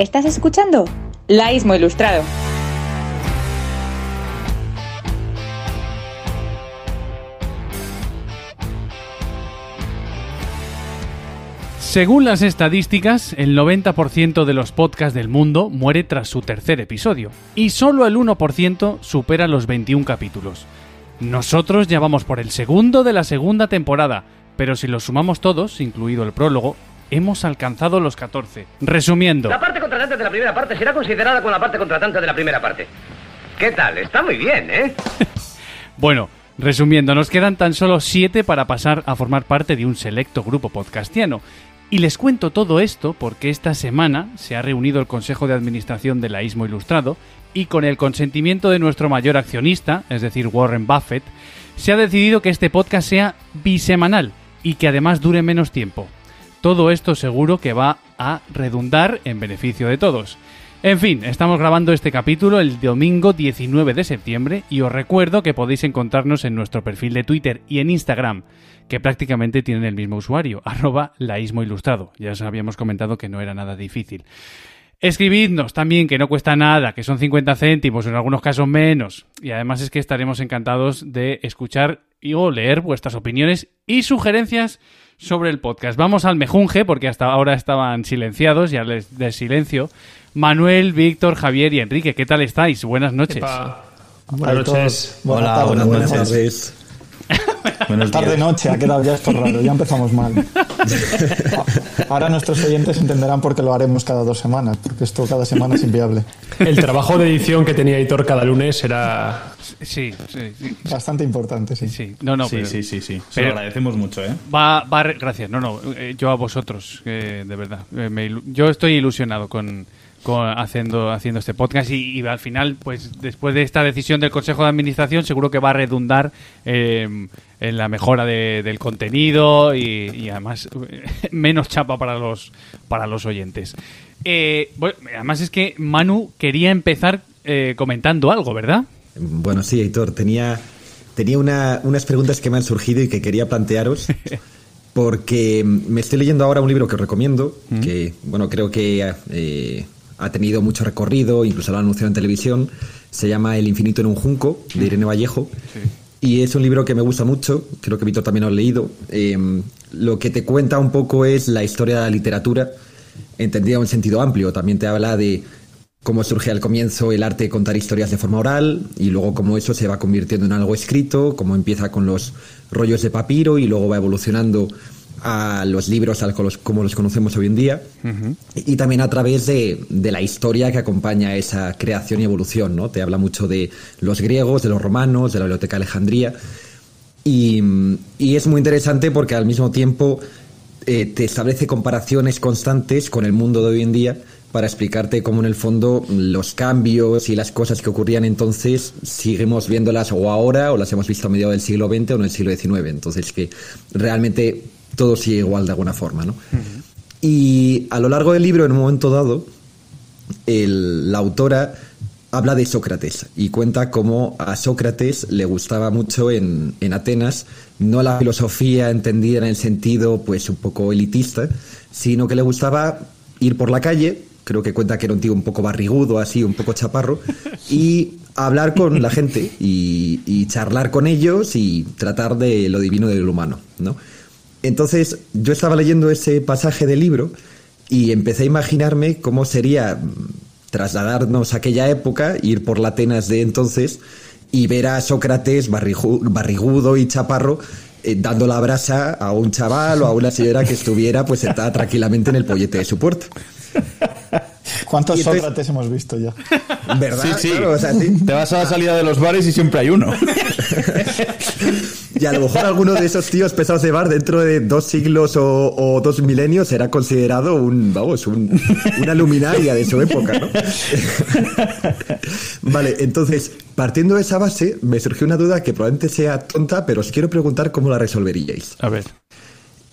¿Estás escuchando? Laísmo Ilustrado. Según las estadísticas, el 90% de los podcasts del mundo muere tras su tercer episodio, y solo el 1% supera los 21 capítulos. Nosotros ya vamos por el segundo de la segunda temporada, pero si los sumamos todos, incluido el prólogo, hemos alcanzado los 14. Resumiendo, La parte contratante de la primera parte será considerada como la parte contratante de la primera parte. ¿Qué tal? Está muy bien, ¿eh? Bueno, resumiendo, nos quedan tan solo 7 para pasar a formar parte de un selecto grupo podcastiano. Y les cuento todo esto porque esta semana se ha reunido el Consejo de Administración de la Ismo Ilustrado y con el consentimiento de nuestro mayor accionista, es decir, Warren Buffett, se ha decidido que este podcast sea bisemanal y que además dure menos tiempo. Todo esto seguro que va a redundar en beneficio de todos. En fin, estamos grabando este capítulo el domingo 19 de septiembre y os recuerdo que podéis encontrarnos en nuestro perfil de Twitter y en Instagram, que prácticamente tienen el mismo usuario, arroba laísmo ilustrado. Ya os habíamos comentado que no era nada difícil. Escribidnos también, que no cuesta nada, que son 50 céntimos, en algunos casos menos. Y además es que estaremos encantados de escuchar y o leer vuestras opiniones y sugerencias sobre el podcast. Vamos al mejunje, porque hasta ahora estaban silenciados, ya les de silencio. Manuel, Víctor, Javier y Enrique, ¿qué tal estáis? Buenas noches. Epa. Buenas noches. Hola, buenas noches. Buenos Tarde noche, ha quedado ya esto raro, ya empezamos mal. Ahora nuestros oyentes entenderán por qué lo haremos cada dos semanas, porque esto cada semana es inviable. El trabajo de edición que tenía Hitor cada lunes era. Sí, sí, sí. Bastante importante, sí. sí. No, no, sí, pero sí, sí, sí. Se pero- lo agradecemos mucho, ¿eh? Va, va, a re- gracias. No, no, eh, yo a vosotros, que de verdad. eh, me yo estoy ilusionado con, con haciendo, haciendo este podcast y, y al final, pues después de esta decisión del Consejo de Administración, seguro que va a redundar eh, en la mejora de- del contenido y, y además menos chapa para los, para los oyentes. Eh, bueno, además es que Manu quería empezar eh, comentando algo, ¿verdad? Bueno, sí, Heitor, tenía, tenía una- unas preguntas que me han surgido y que quería plantearos. Porque me estoy leyendo ahora un libro que os recomiendo, que, bueno, creo que eh, ha tenido mucho recorrido, incluso lo ha anunciado en televisión. Se llama El infinito en un junco, de Irene Vallejo. Y es un libro que me gusta mucho, creo que Víctor también lo ha leído. Eh, lo que te cuenta un poco es la historia de la literatura, entendida en un sentido amplio. También te habla de cómo surge al comienzo el arte de contar historias de forma oral y luego cómo eso se va convirtiendo en algo escrito, cómo empieza con los rollos de papiro y luego va evolucionando a los libros al- como los conocemos hoy en día y también a través de, de la historia que acompaña esa creación y evolución, ¿no? Te habla mucho de los griegos, de los romanos, de la biblioteca de Alejandría y, y es muy interesante porque al mismo tiempo eh, te establece comparaciones constantes con el mundo de hoy en día para explicarte cómo en el fondo los cambios y las cosas que ocurrían entonces seguimos viéndolas o ahora o las hemos visto a mediados del siglo XX o en el siglo XIX. Entonces que realmente todo sigue igual de alguna forma, ¿no? Y a lo largo del libro, en un momento dado, el- la autora habla de Sócrates y cuenta cómo a Sócrates le gustaba mucho en, en Atenas no la filosofía entendida en el sentido pues un poco elitista, sino que le gustaba ir por la calle, creo que cuenta que era un tío un poco barrigudo, así, un poco chaparro, y hablar con la gente y, y charlar con ellos y tratar de lo divino de lo humano, ¿no? Entonces yo estaba leyendo ese pasaje del libro y empecé a imaginarme cómo sería mm, trasladarnos a aquella época, ir por la Atenas de entonces y ver a Sócrates barrigudo y chaparro eh, dando la brasa a un chaval o a una señora que estuviera pues sentada tranquilamente en el pollete de su puerto. ¿Cuántos entonces- Sócrates hemos visto ya? ¿Verdad? Sí, sí. Claro, o sea, sí. Te vas a la salida de los bares y siempre hay uno. Y a lo mejor alguno de esos tíos pesados de bar dentro de dos siglos o, o dos milenios será considerado un, vamos, un- una luminaria de su época, ¿no? vale, entonces, partiendo de esa base, me surgió una duda que probablemente sea tonta, pero os quiero preguntar cómo la resolveríais. A ver.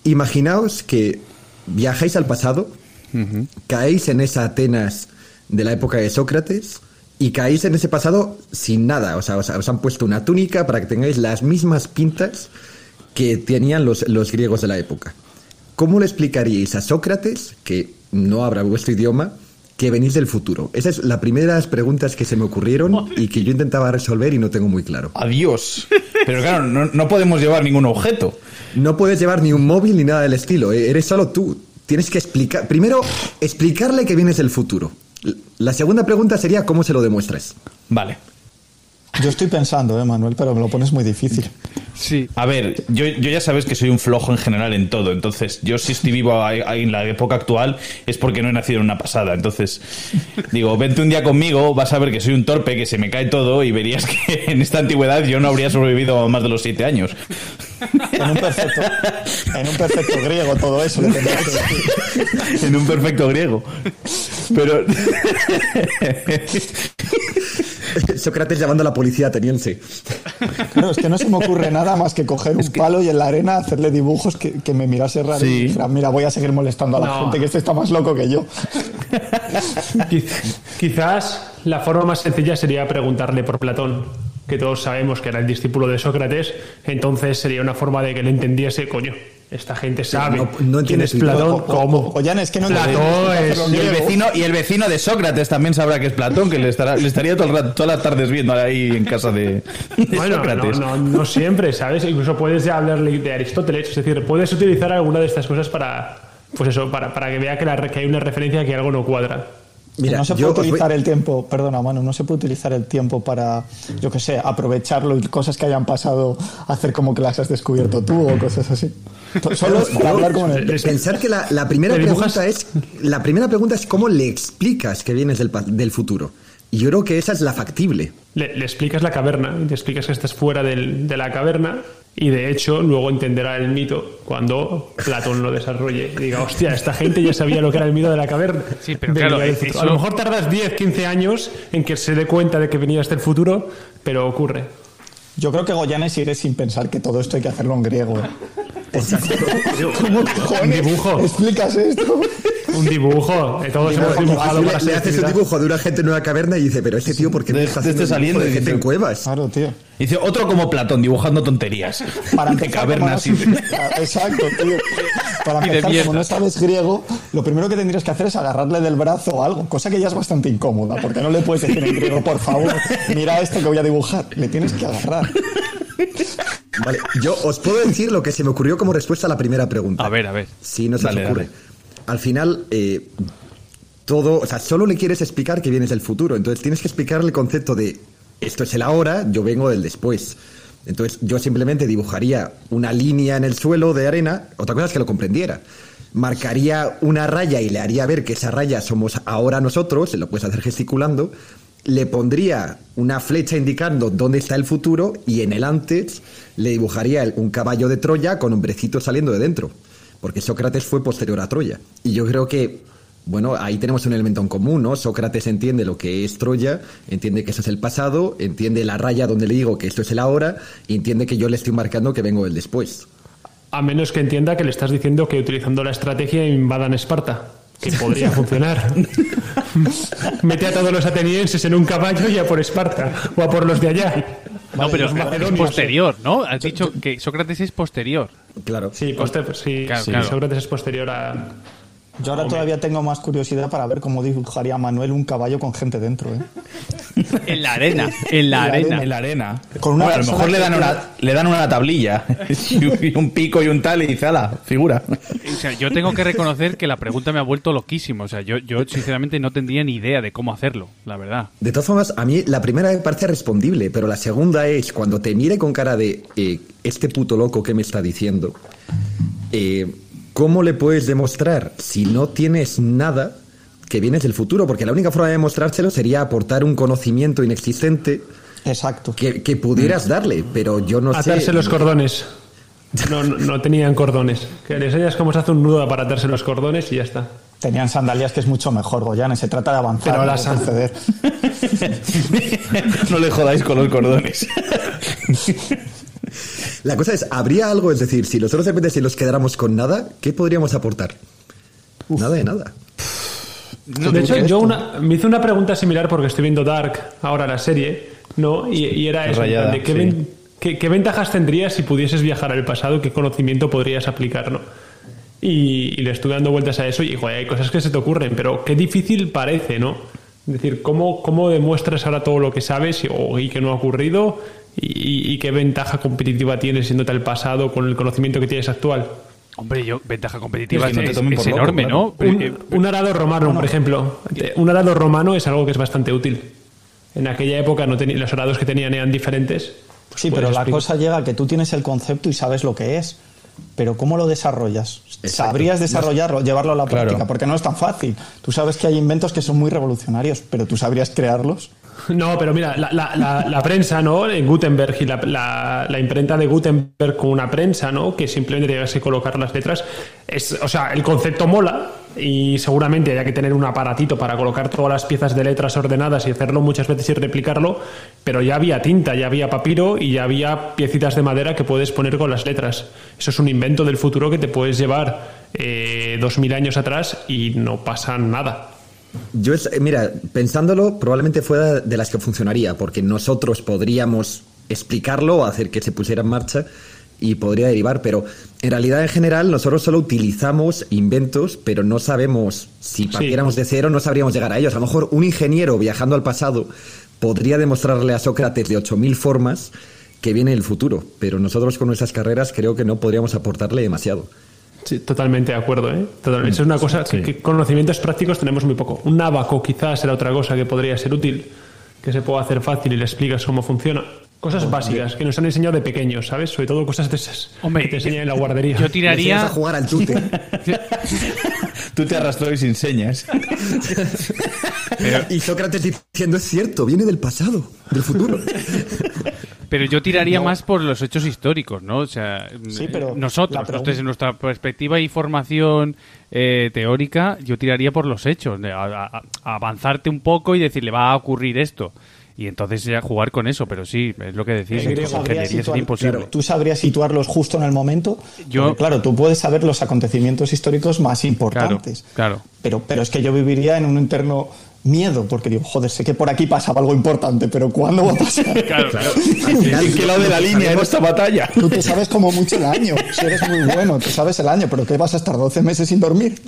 Imaginaos que viajáis al pasado, caéis en esa Atenas de la época de Sócrates y caéis en ese pasado sin nada. O sea, os, os han puesto una túnica para que tengáis las mismas pintas que tenían los, los griegos de la época. ¿Cómo le explicaríais a Sócrates, que no habla vuestro idioma, que venís del futuro. Esas es las primeras preguntas que se me ocurrieron y que yo intentaba resolver y no tengo muy claro. Adiós. Pero claro, no, no podemos llevar ningún objeto. No puedes llevar ni un móvil ni nada del estilo. Eres solo tú. Tienes que explicar. Primero, explicarle que vienes del futuro. La segunda pregunta sería cómo se lo demuestras. Vale. Yo estoy pensando, eh, Manuel, pero me lo pones muy difícil. Sí. A ver, yo, yo ya sabes que soy un flojo en general en todo. Entonces, yo si estoy vivo ahí- ahí en la época actual es porque no he nacido en una pasada. Entonces, digo, vente un día conmigo, vas a ver que soy un torpe, que se me cae todo y verías que en esta antigüedad yo no habría sobrevivido a más de los siete años. En un perfecto, en un perfecto griego todo eso. tendría que decir. en un perfecto griego. Pero. Sócrates llamando a la policía ateniense. Claro, es que no se me ocurre nada más que coger un palo y en la arena hacerle dibujos que, que me mirase raro Sí. y dijera, mira, voy a seguir molestando a la No. gente, que este está más loco que yo. Quiz- Quizás la forma más sencilla sería preguntarle por Platón, que todos sabemos que era el discípulo de Sócrates, entonces sería una forma de que le entendiese, coño, esta gente sabe no- no quién entiendes es Platón, O- o- cómo. o- es que no Platón entiendo, es... Y el, vecino, y el vecino de Sócrates también sabrá que es Platón, que le, estará, le estaría todo el rato- todas las tardes viendo ahí en casa de, de Bueno, no, Sócrates. no, no siempre, ¿sabes? Incluso puedes ya hablarle de Aristóteles, es decir, puedes utilizar alguna de estas cosas para, pues eso, para, para que vea que, la re- que hay una referencia que algo no cuadra. Mira, no se puede voy- utilizar el tiempo, perdona, mano, no se puede utilizar el tiempo para, yo qué sé, aprovecharlo y cosas que hayan pasado, hacer como que las has descubierto tú o cosas así. Solo para hablar como en el... Les- Pensar que la, la primera pregunta es la primera pregunta es cómo le explicas que vienes del, del futuro. Y yo creo que esa es la factible. Le, le explicas la caverna, le explicas que estás fuera del- de la caverna y de hecho luego entenderá el mito cuando Platón lo desarrolle y diga, hostia, esta gente ya sabía lo que era el mito de la caverna. Sí, pero claro, del eso-. A lo mejor tardas 10, 15 años en que se dé cuenta de que venías del futuro, pero ocurre. Yo creo que Goyanes sigue sin pensar que todo esto hay que hacerlo en griego. ¿Cómo cojones Un dibujo. explicas esto? Un dibujo, todos hemos dibujado le, para le ser haces un actividad. dibujo de una gente en una caverna y dice, pero este tío, ¿por qué me De- está de haciendo un dibujo saliendo de y gente en cuevas? Claro, tío. Dice otro como Platón, dibujando tonterías. Para de empezar, cavernas como y no- Exacto, tío. Para Y de empezar, mierda. como no sabes griego, lo primero que tendrías que hacer es agarrarle del brazo o algo, cosa que ya es bastante incómoda, porque no le puedes decir en griego, por favor, mira esto que voy a dibujar. Le tienes que agarrar. Vale, yo os puedo decir lo que se me ocurrió como respuesta a la primera pregunta. A ver, a ver. Si no se Dale, os ocurre. dale. Al final, eh, todo, o sea, solo le quieres explicar que vienes del futuro. Entonces tienes que explicarle el concepto de esto es el ahora, yo vengo del después. Entonces yo simplemente dibujaría una línea en el suelo de arena, otra cosa es que lo comprendiera. Marcaría una raya y le haría ver que esa raya somos ahora nosotros, se lo puedes hacer gesticulando. Le pondría una flecha indicando dónde está el futuro y en el antes le dibujaría un caballo de Troya con hombrecitos saliendo de dentro. Porque Sócrates fue posterior a Troya. Y yo creo que, bueno, ahí tenemos un elemento en común, ¿no? Sócrates entiende lo que es Troya, entiende que eso es el pasado, entiende la raya donde le digo que esto es el ahora, y entiende que yo le estoy marcando que vengo del después. A menos que entienda que le estás diciendo que utilizando la estrategia invadan Esparta. Que podría funcionar. Mete a todos los atenienses en un caballo y a por Esparta. O a por los de allá. No, pero los es macedonios, posterior, ¿no? Has dicho que Sócrates es posterior. Claro. Sí, poste- sí, Claro, sí, claro. Sócrates es posterior a. Yo ahora todavía tengo más curiosidad para ver cómo dibujaría Manuel un caballo con gente dentro, ¿eh? En la arena, en la En la arena. En la arena. Con una Hombre, a lo mejor le dan, una, le dan una tablilla y un pico y un tal y dice, ala, figura. O sea, yo tengo que reconocer que la pregunta me ha vuelto loquísimo. O sea, yo, yo sinceramente no tendría ni idea de cómo hacerlo, la verdad. De todas formas, a mí la primera me parece respondible, pero la segunda es cuando te mire con cara de eh, este puto loco que me está diciendo, eh, ¿cómo le puedes demostrar si no tienes nada que vienes del futuro? Porque la única forma de demostrárselo sería aportar un conocimiento inexistente Exacto. que, que pudieras darle, pero yo no sé. Atarse los cordones. No, no, no tenían cordones. Que le enseñas cómo se hace un nudo para atarse los cordones y ya está. Tenían sandalias que es mucho mejor, Goyanes. Se trata de avanzar, Pero no las- proceder. no le jodáis con los cordones. La cosa es, ¿habría algo? Es decir, si nosotros de repente si nos quedáramos con nada, ¿qué podríamos aportar? Nada de nada. de hecho, yo una, me hice una pregunta similar porque estoy viendo Dark, ahora la serie, ¿no? Y, y era eso, Rayada, de qué, sí. ven- qué- qué ventajas tendrías si pudieses viajar al pasado, qué conocimiento podrías aplicar, ¿no? y, y le estuve dando vueltas a eso y joder, hay cosas que se te ocurren, pero qué difícil parece, ¿no? Es decir, ¿cómo, cómo demuestras ahora todo lo que sabes y, y que no ha ocurrido y, y qué ventaja competitiva tienes siéndote el pasado con el conocimiento que tienes actual? Hombre, yo, ventaja competitiva Es que no es, es loco, enorme, claro. ¿no? Un, un arado romano, por ejemplo. Un arado romano es algo que es bastante útil. En aquella época no los arados que tenían eran diferentes. Pues Sí, pero la explicar. cosa llega a que tú tienes el concepto y sabes lo que es. Pero ¿cómo lo desarrollas? ¿Sabrías desarrollarlo, llevarlo a la Claro. práctica? Porque no es tan fácil. Tú sabes que hay inventos que son muy revolucionarios, pero tú sabrías crearlos. No, pero mira, la, la- la- la prensa, ¿no? En Gutenberg y la, imprenta de Gutenberg con una prensa, ¿no? Que simplemente que colocar las letras. Es, o sea, el concepto mola y seguramente haya que tener un aparatito para colocar todas las piezas de letras ordenadas y hacerlo muchas veces y replicarlo, pero ya había tinta, ya había papiro y ya había piecitas de madera que puedes poner con las letras. Eso es un invento del futuro que te puedes llevar eh, dos mil años atrás y no pasa nada. Yo, es- mira, pensándolo, probablemente fuera de las que funcionaría, porque nosotros podríamos explicarlo o hacer que se pusiera en marcha y podría derivar, pero en realidad en general nosotros solo utilizamos inventos, pero no sabemos si partiéramos de cero, no sabríamos llegar a ellos. A lo mejor un ingeniero viajando al pasado podría demostrarle a Sócrates de 8.000 formas que viene el futuro, pero nosotros con nuestras carreras creo que no podríamos aportarle demasiado. Sí, totalmente de acuerdo. ¿eh? Total- Eso es una cosa que, que conocimientos prácticos tenemos muy poco. Un abaco quizás era otra cosa que podría ser útil, que se pueda hacer fácil y le explicas cómo funciona. Cosas básicas que nos han enseñado de pequeños, ¿sabes? Sobre todo cosas de esas Hombre, que te enseñan en la guardería. Yo tiraría... a jugar al tute. Tú te arrastró y sin señas. Y Sócrates diciendo, es cierto, viene del pasado, del futuro. Pero yo tiraría más por los hechos históricos, ¿no? O sea, Sí, pero nosotros, pregunta- desde nuestra perspectiva y formación eh, teórica, yo tiraría por los hechos, de a- a- a avanzarte un poco y decirle va a ocurrir esto. Y entonces ya jugar con eso, pero sí, es lo que decís, situar- imposible. claro, tú sabrías situarlos justo en el momento. Yo- Porque, claro, tú puedes saber los acontecimientos históricos más importantes. claro. Pero, pero es que yo viviría en un interno miedo, porque digo, joder, sé que por aquí pasaba algo importante, pero ¿cuándo va a pasar? Claro, claro. ¿En qué lado de la línea en esta batalla? Tú te sabes como mucho el año. Si eres muy bueno, te sabes el año, pero ¿qué vas a estar 12 meses sin dormir?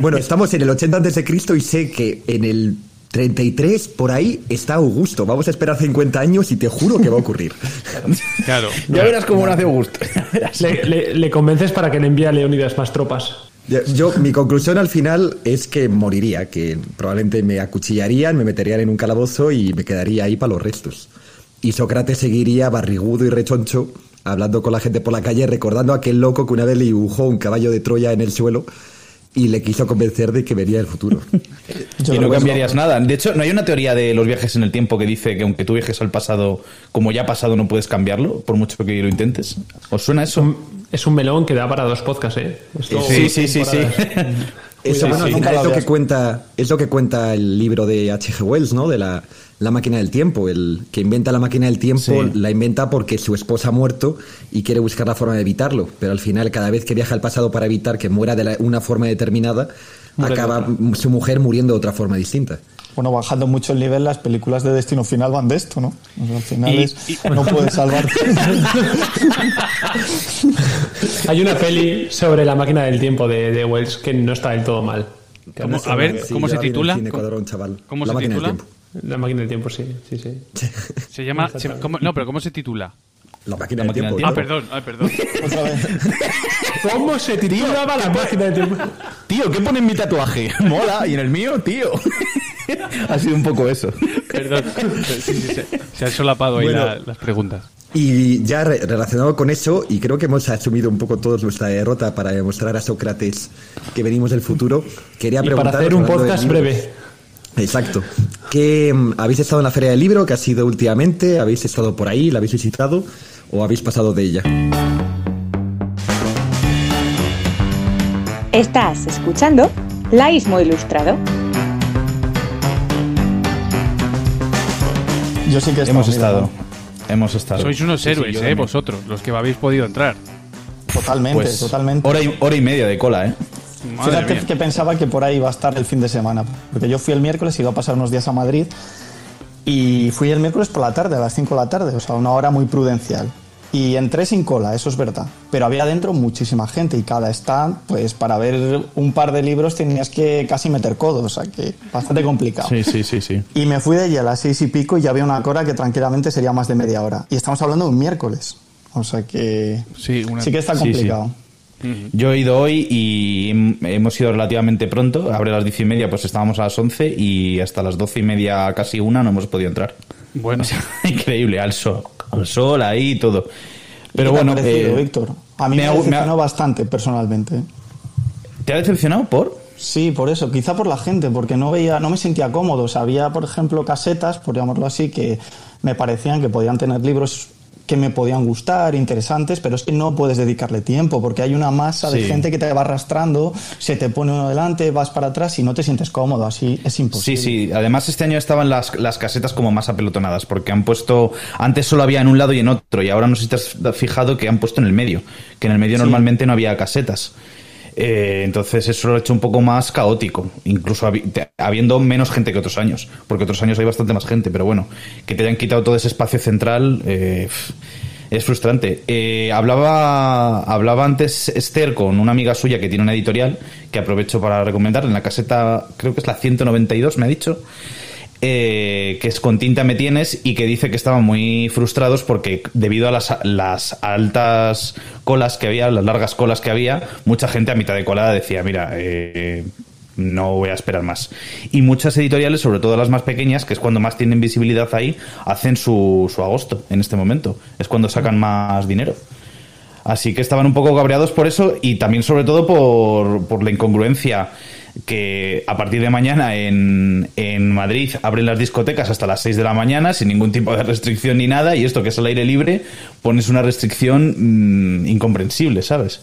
Bueno, estamos en el 80 antes de Cristo y sé que en el 33 por ahí está Augusto. Vamos a esperar 50 años y te juro que va a ocurrir. claro. Ya verás cómo nace Augusto. Le, le- le convences para que le envíe a Leónidas más tropas. Yo, yo- mi conclusión al final es que moriría, que probablemente me acuchillarían, me meterían en un calabozo y me quedaría ahí para los restos. Y Sócrates seguiría barrigudo y rechoncho, hablando con la gente por la calle, recordando a aquel loco que una vez le dibujó un caballo de Troya en el suelo y le quiso convencer de que venía el futuro. Yo y no cambiarías nada. De hecho, ¿no hay una teoría de los viajes en el tiempo que dice que aunque tú viajes al pasado, como ya ha pasado, no puedes cambiarlo, por mucho que lo intentes? ¿Os suena eso? Es un melón que da para dos podcasts, ¿eh? Esto- Sí, sí, sí, sí. Eso, sí. es lo que cuenta, es lo que cuenta el libro de H.G. Wells, ¿no? De la, la máquina del tiempo. El que inventa la máquina del tiempo Sí. la inventa porque su esposa ha muerto y quiere buscar la forma de evitarlo. Pero al final, cada vez que viaja al pasado para evitar que muera de la- una forma determinada, Muere acaba su mujer muriendo de otra forma distinta. Bueno, bajando mucho el nivel, las películas de Destino Final van de esto, ¿no? O sea, al final Y- es, no puedes salvarte. Hay una peli sobre la máquina del tiempo de, de Wells que no está del todo mal. A ver, ¿cómo se titula? cine ¿Cómo- chaval. La se máquina del titula? tiempo. La máquina del tiempo, sí, sí, sí. Se llama... se- ¿cómo- no, pero ¿cómo se titula? La máquina, La del máquina del tiempo. Ah, perdón, ah, perdón. ¿Cómo se titulaba la máquina del tiempo? Tío, ¿qué pone en mi tatuaje? Mola, y en el mío, tío. Ha sido un poco eso. Perdón. Sí, sí, se, se han solapado ahí Bueno. la- las preguntas. Y ya re- relacionado con eso, y creo que hemos asumido un poco todos nuestra derrota para demostrar a Sócrates que venimos del futuro, quería Y para hacer un podcast breve. Exacto. ¿Qué, mm, ¿Habéis estado en la Feria del Libro? ¿Qué ha sido últimamente? ¿Habéis estado por ahí? ¿La habéis visitado? ¿O habéis pasado de ella? Estás escuchando Laísmo Ilustrado. Yo sí que he Hemos estado. Hemos estado. Sois unos Sí, sí, héroes, yo eh, vosotros, los que habéis podido entrar. Totalmente, Pues, totalmente. Hora y, hora y media de cola, ¿eh? Madre Fíjate mía. que pensaba que por ahí iba a estar el fin de semana. Porque yo fui el miércoles y iba a pasar unos días a Madrid. Y fui el miércoles por la tarde, a las 5 de la tarde, o sea, una hora muy prudencial. Y entré sin cola, eso es verdad. Pero había dentro muchísima gente y cada stand, pues para ver un par de libros tenías que casi meter codos, o sea que bastante complicado. Sí, sí, sí, sí. Y me fui de allí a las seis y pico y ya había una cola que tranquilamente sería más de media hora. Y estamos hablando de un miércoles. O sea que Sí, una- sí que está sí, sí. complicado. Yo he ido hoy y hem- hemos ido relativamente pronto. Abre a las diez y media, pues estábamos a las once y hasta las doce y media, casi una, no hemos podido entrar. Bueno, O sea, increíble, al sol, al sol ahí y todo. Pero ¿Qué te ha bueno, parecido, eh, Víctor? A mí me me, ha- me ha- decepcionó bastante personalmente. ¿te ha decepcionado por? Sí, por eso, quizá por la gente, porque no veía, no me sentía cómodo. O sea, había, por ejemplo, casetas, por llamarlo así, que me parecían que podían tener libros que me podían gustar, interesantes, pero es que no puedes dedicarle tiempo, porque hay una masa de Sí. gente que te va arrastrando, se te pone uno delante, vas para atrás y no te sientes cómodo, así es Sí, imposible. sí. Además, este año estaban las, las casetas como más apelotonadas, porque han puesto. Antes solo había en un lado y en otro, y ahora no sé si te has fijado que han puesto en el medio, que en el medio normalmente no había casetas. Eh, entonces, eso lo ha hecho un poco más caótico, incluso habiendo menos gente que otros años, porque otros años hay bastante más gente, pero bueno, que te hayan quitado todo ese espacio central. eh, es frustrante. Eh, hablaba, hablaba antes Esther con una amiga suya que tiene una editorial que aprovecho para recomendar en la caseta, creo que es la 192, me ha dicho, eh, que es con tinta me tienes y que dice que estaban muy frustrados porque debido a las, las altas colas que había, las largas colas que había, mucha gente a mitad de colada decía, mira, eh, no voy a esperar más. Y muchas editoriales, sobre todo las más pequeñas, que es cuando más tienen visibilidad ahí, hacen su, su agosto en este momento. Es cuando sacan más dinero. Así que estaban un poco cabreados por eso y también sobre todo por, por la incongruencia que a partir de mañana en, en Madrid abren las discotecas hasta las 6 de la mañana sin ningún tipo de restricción ni nada y esto que es al aire libre pones una restricción mm, incomprensible, ¿sabes?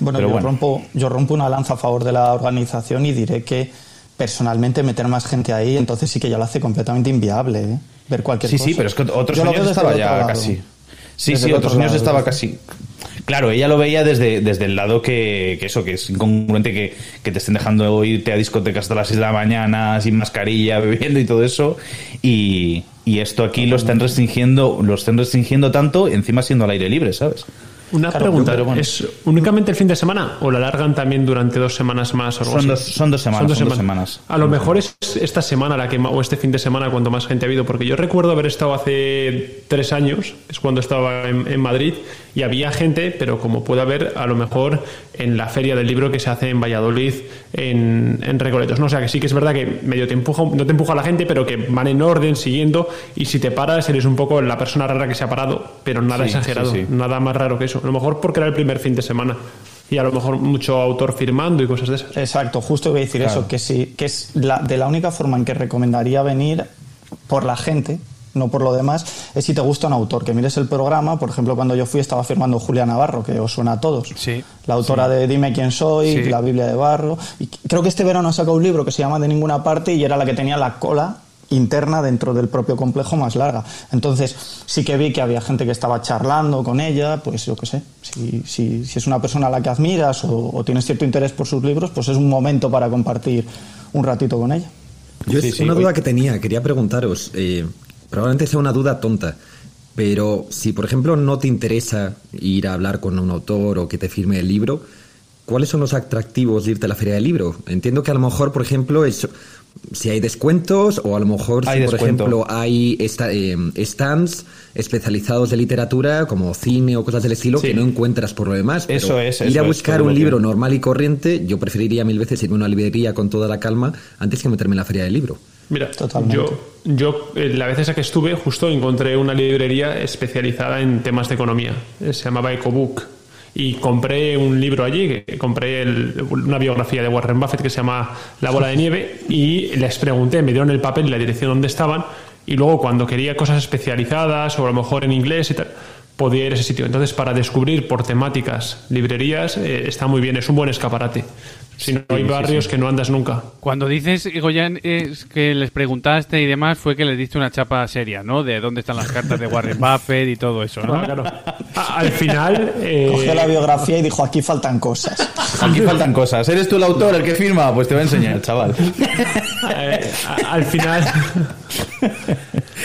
Bueno, Pero yo, bueno. Rompo, yo rompo una lanza a favor de la organización y diré que personalmente meter más gente ahí, entonces sí que ya lo hace completamente inviable, ¿eh? ver cualquier Sí, cosa. sí, pero es que otros años estaba ya lado. casi. Sí, Desde sí, otros otro años lado, estaba casi. Claro, ella lo veía desde, desde el lado que, que eso, que es incongruente que, que te estén dejando irte a discotecas hasta las 6 de la mañana sin mascarilla, bebiendo y todo eso. Y, y esto aquí lo están restringiendo, lo están restringiendo tanto, encima siendo al aire libre, ¿sabes? Una Claro, pregunta, pero bueno. ¿es únicamente el fin de semana o la alargan también durante dos semanas más o algo Son así? dos, son dos semanas. Son dos semanas. A lo mejor es esta semana la que ma- o este fin de semana cuando más gente ha habido, porque yo recuerdo haber estado hace tres años, es cuando estaba en, en Madrid, y había gente, pero como puede haber, a lo mejor en la feria del libro que se hace en Valladolid, en, en Recoletos. No, o sea que sí que es verdad que medio te empuja, no te empuja la gente, pero que van en orden, siguiendo, y si te paras, eres un poco la persona rara que se ha parado, pero nada Sí, exagerado, sí, sí. nada más raro que eso. A lo mejor porque era el primer fin de semana. Y a lo mejor mucho autor firmando y cosas de esas. Exacto, justo voy a decir Claro. eso, que sí, que es la, de la única forma en que recomendaría venir por la gente, no por lo demás, es si te gusta un autor, que mires el programa, por ejemplo, cuando yo fui estaba firmando Julia Navarro, que os suena a todos, Sí. la autora de Dime quién soy, Sí. la Biblia de Barro, y creo que este verano ha sacado un libro que se llama De ninguna parte y era la que tenía la cola interna dentro del propio complejo más larga. Entonces, sí que vi que había gente que estaba charlando con ella, pues yo qué sé, si, si, si es una persona a la que admiras o, o tienes cierto interés por sus libros, pues es un momento para compartir un ratito con ella. Yo Sí, es sí, una oye. duda que tenía, quería preguntaros, eh, probablemente sea una duda tonta, pero si por ejemplo no te interesa ir a hablar con un autor o que te firme el libro, ¿cuáles son los atractivos de irte a la feria del libro? Entiendo que a lo mejor, por ejemplo, es, si hay descuentos o a lo mejor Hay si, por descuento. ejemplo, hay esta- eh, stands especializados de literatura como cine o cosas del estilo Sí. que no encuentras por lo demás. pero Eso es, Ir eso a es, buscar un que- libro normal y corriente, yo preferiría mil veces irme a una librería con toda la calma antes que meterme en la feria del libro. Mira, Totalmente. yo, yo eh, la vez esa que estuve justo encontré una librería especializada en temas de economía. Eh, Se llamaba EcoBook. Y compré un libro allí, que compré el- una biografía de Warren Buffett que se llama La bola de nieve y les pregunté, me dieron el papel y la dirección donde estaban y luego cuando quería cosas especializadas o a lo mejor en inglés y tal, podía ir a ese sitio. Entonces para descubrir por temáticas librerías eh, está muy bien, es un buen escaparate. Si no hay barrios que no andas nunca. Cuando dices, Goyan, es que les preguntaste y demás, fue que les diste una chapa seria, ¿no? De dónde están las cartas de Warren Buffett y todo eso, ¿no? Claro. Al final. eh, Cogió la biografía y dijo, aquí faltan cosas. Aquí faltan cosas. ¿Eres tú el autor, el que firma? Pues te voy a enseñar, chaval. eh, al final.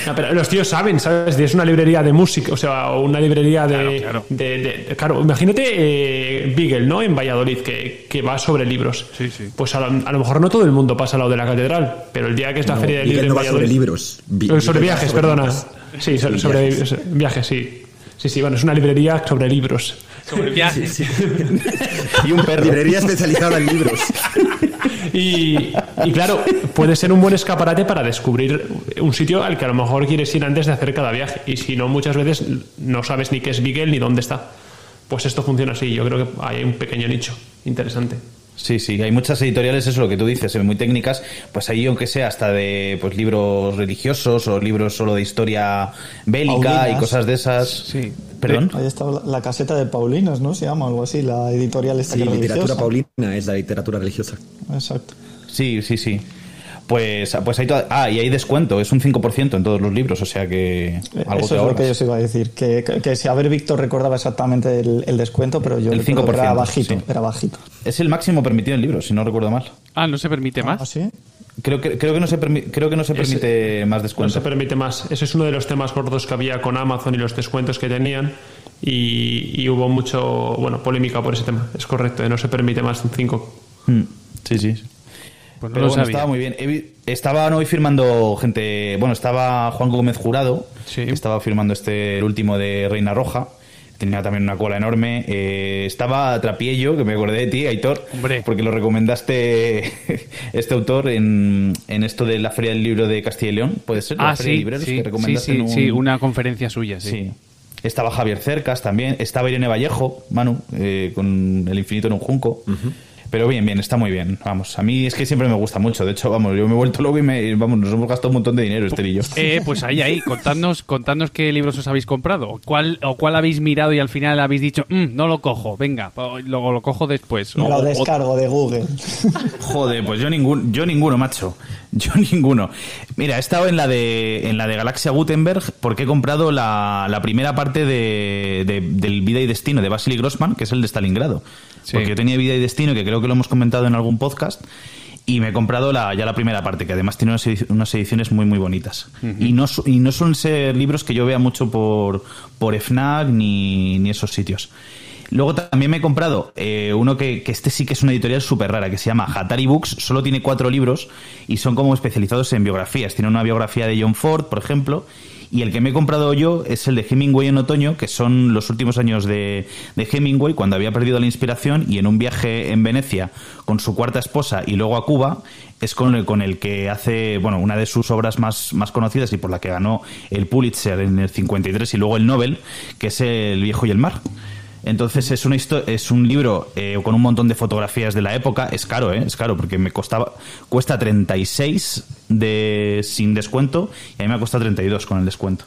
No, pero los tíos saben, ¿sabes? Es una librería de música, o sea, una librería de. Claro, claro. de- de- claro, imagínate eh, Beagle, ¿no? En Valladolid, que, que va sobre libros. Sí, sí. Pues a lo, a lo mejor no todo el mundo pasa al lado de la catedral, pero el día que es la No, feria de Miguel libros no va sobre libros. Vi- sobre viajes, sobre perdona. libros. Sí, so- Sí, sobre viajes. viajes. sí. Sí, sí, bueno, es una librería sobre libros. Sobre viaje. Y un perro. Librería especializada en libros. Y, y claro, puede ser un buen escaparate para descubrir un sitio al que a lo mejor quieres ir antes de hacer cada viaje. Y si no, muchas veces no sabes ni qué es Beagle ni dónde está. Pues esto funciona así. Yo creo que hay un pequeño nicho interesante. Sí, sí, hay muchas editoriales, eso es lo que tú dices, eh, muy técnicas, pues ahí aunque sea hasta de pues libros religiosos o libros solo de historia bélica Paulinas. y cosas de esas. Sí. Perdón. Ahí está la, caseta de Paulinas, ¿no? Se llama algo así, la editorial esta Sí, literatura religiosa. paulina es la literatura religiosa. Exacto. Sí, sí, sí. Pues, pues hay toda- ah, y hay descuento, es un 5% en todos los libros, o sea que algo Eso te es lo que yo os iba a decir. Que, que, que si a ver, Víctor recordaba exactamente el, el descuento, pero yo El recuerdo que 5%, era bajito. sí. Era bajito. Es el máximo permitido en libros, si no recuerdo mal. Ah, no se permite ¿Ah, más. sí? Creo que, creo que no se, creo que no se Ese- permite más No descuento. se permite más. Ese es uno de los temas gordos que había con Amazon y los descuentos que tenían. Y, y hubo mucho, bueno, polémica por ese tema. Es correcto, ¿eh? no se permite más de un 5. Mm, Sí, sí. Pues no Pero lo bueno, sabía. estaba muy bien. Estaban hoy firmando gente. Bueno, estaba Juan Gómez Jurado, Sí. que estaba firmando este, el último de Reina Roja. Tenía también una cola enorme. Eh, estaba Trapiello, que me acordé de ti, Aitor, Hombre. porque lo recomendaste este autor en, en esto de la Feria del Libro de Castilla y León. ¿Puede ser? La Ah, Feria de sí, Libreros, sí, que sí, recomendaste sí, en un- sí, una conferencia suya, sí. Sí. Estaba Javier Cercas también. Estaba Irene Vallejo, Manu, eh, con El infinito en un junco. Pero bien, bien, está muy bien. Vamos, a mí es que siempre me gusta mucho. De hecho, vamos, yo me he vuelto loco y me, vamos, nos hemos gastado un montón de dinero, Esther y yo. Eh, pues ahí, ahí, contadnos, contadnos qué libros os habéis comprado. ¿O ¿Cuál, o cuál habéis mirado y al final habéis dicho, "Mm, no lo cojo, venga, luego lo cojo después? Me O- lo o- descargo de Google. Joder, pues yo ningún, yo ninguno, macho. Yo ninguno. Mira, he estado en la de en la de Galaxia Gutenberg porque he comprado la, la primera parte de, de- del Vida y Destino de Vasily Grossman, que es el de Stalingrado. Sí. Porque yo tenía Vida y Destino, que creo que lo hemos comentado en algún podcast, y me he comprado la, ya la primera parte, que además tiene unas, unas ediciones muy, muy bonitas. y, no, su- y no suelen ser libros que yo vea mucho por, por FNAC ni, ni esos sitios. Luego también me he comprado eh, uno que, que este sí que es una editorial súper rara, que se llama Hatari Books. Solo tiene cuatro libros y son como especializados en biografías. Tiene una biografía de John Ford, por ejemplo. Y el que me he comprado yo es el de Hemingway en otoño, que son los últimos años de, de Hemingway, cuando había perdido la inspiración y en un viaje en Venecia con su cuarta esposa y luego a Cuba, es con el, con el que hace, bueno, una de sus obras más, más conocidas y por la que ganó el Pulitzer en el 53 y luego el Nobel, que es El viejo y el mar. Entonces es una es un libro eh, con un montón de fotografías de la época. Es caro, ¿eh? Es caro porque me costaba cuesta 36 de sin descuento y a mí me ha costado 32 con el descuento.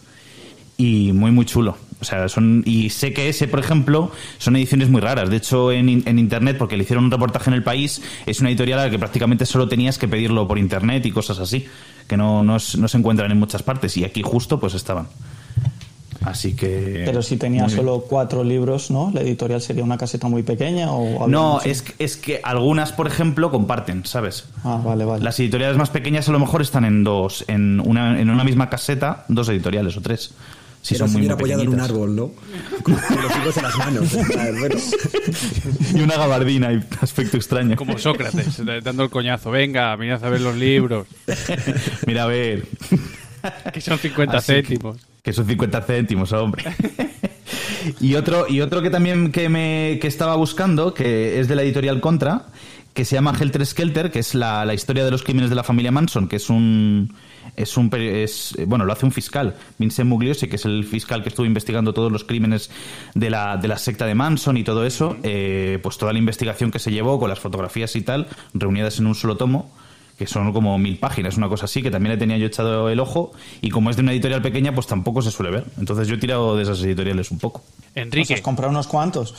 Y muy muy chulo. O sea, son y sé que ese, por ejemplo, son ediciones muy raras. De hecho, en, en internet porque le hicieron un reportaje en el país, es una editorial a la que prácticamente solo tenías que pedirlo por internet y cosas así, que no, no, no se encuentran en muchas partes y aquí justo pues estaban. Así que Pero si tenía solo cuatro libros, ¿no? ¿La editorial sería una caseta muy pequeña o No, es, que- es que algunas, por ejemplo, comparten, ¿sabes? Ah, vale, vale. Las editoriales más pequeñas a lo mejor están en dos, en una, en una misma caseta, dos editoriales o tres. Si Pero son muy, hubiera muy apoyado en un árbol, ¿no? Con, los hijos en las manos. Bueno. Y una gabardina y aspecto extraño. Como Sócrates, dando el coñazo. Venga, mirad a ver los libros, Mira, a ver. que son 50 Así céntimos. Que son 50 céntimos, hombre. y otro, y otro que también que me que estaba buscando, que es de la editorial Contra, que se llama Helter Skelter, que es la, la historia de los crímenes de la familia Manson, que es un es un es, bueno, lo hace un fiscal, Vincent Mugliosi, que es el fiscal que estuvo investigando todos los crímenes de la, de la secta de Manson y todo eso, eh, pues toda la investigación que se llevó con las fotografías y tal, reunidas en un solo tomo que son como mil páginas, una cosa así, que también le tenía yo echado el ojo, y como es de una editorial pequeña, pues tampoco se suele ver. Entonces yo he tirado de esas editoriales un poco. Pues Enrique, has comprado unos cuantos.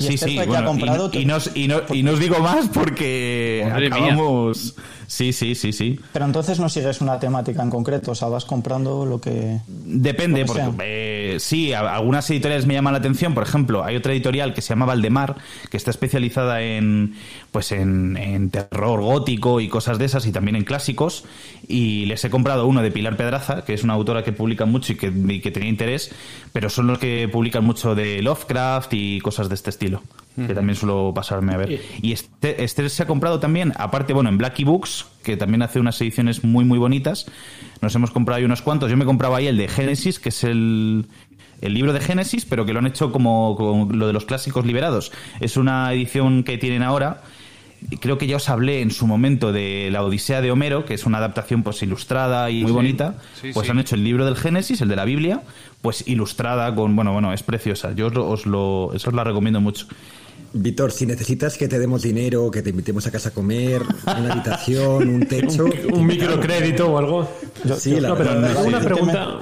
Y Sí, Esther sí, bueno, ha comprado... y, no- y no, os- y no- y no os digo más porque acabamos... Sí, sí, sí, sí. Pero entonces no sigues una temática en concreto, o sea, vas comprando lo que... Depende, Lo que porque eh, sí, algunas editoriales me llaman la atención. Por ejemplo, hay otra editorial que se llama Valdemar, que está especializada en, pues en, en terror gótico y cosas de esas, y también en clásicos. Y les he comprado uno de Pilar Pedraza, que es una autora que publica mucho y que, y que tenía interés, pero son los que publican mucho de Lovecraft y cosas de este estilo, que también suelo pasarme a ver. Y este, este se ha comprado también, aparte, bueno, en Blackie Books, que también hace unas ediciones muy, muy bonitas. Nos hemos comprado ahí unos cuantos. Yo me compraba ahí el de Génesis, que es el, el libro de Génesis, pero que lo han hecho como, como lo de los clásicos liberados. Es una edición que tienen ahora. Creo que ya os hablé en su momento de la Odisea de Homero, que es una adaptación pues ilustrada y muy bonita. sí, pues sí. han hecho el libro del Génesis, el de la Biblia, pues ilustrada con, bueno, bueno, es preciosa. Yo os lo, os lo, eso os la recomiendo mucho. Víctor, si necesitas que te demos dinero, que te invitemos a casa a comer, una habitación, un techo. Un microcrédito o algo. Sí, la No, pero verdad, una sí. pregunta.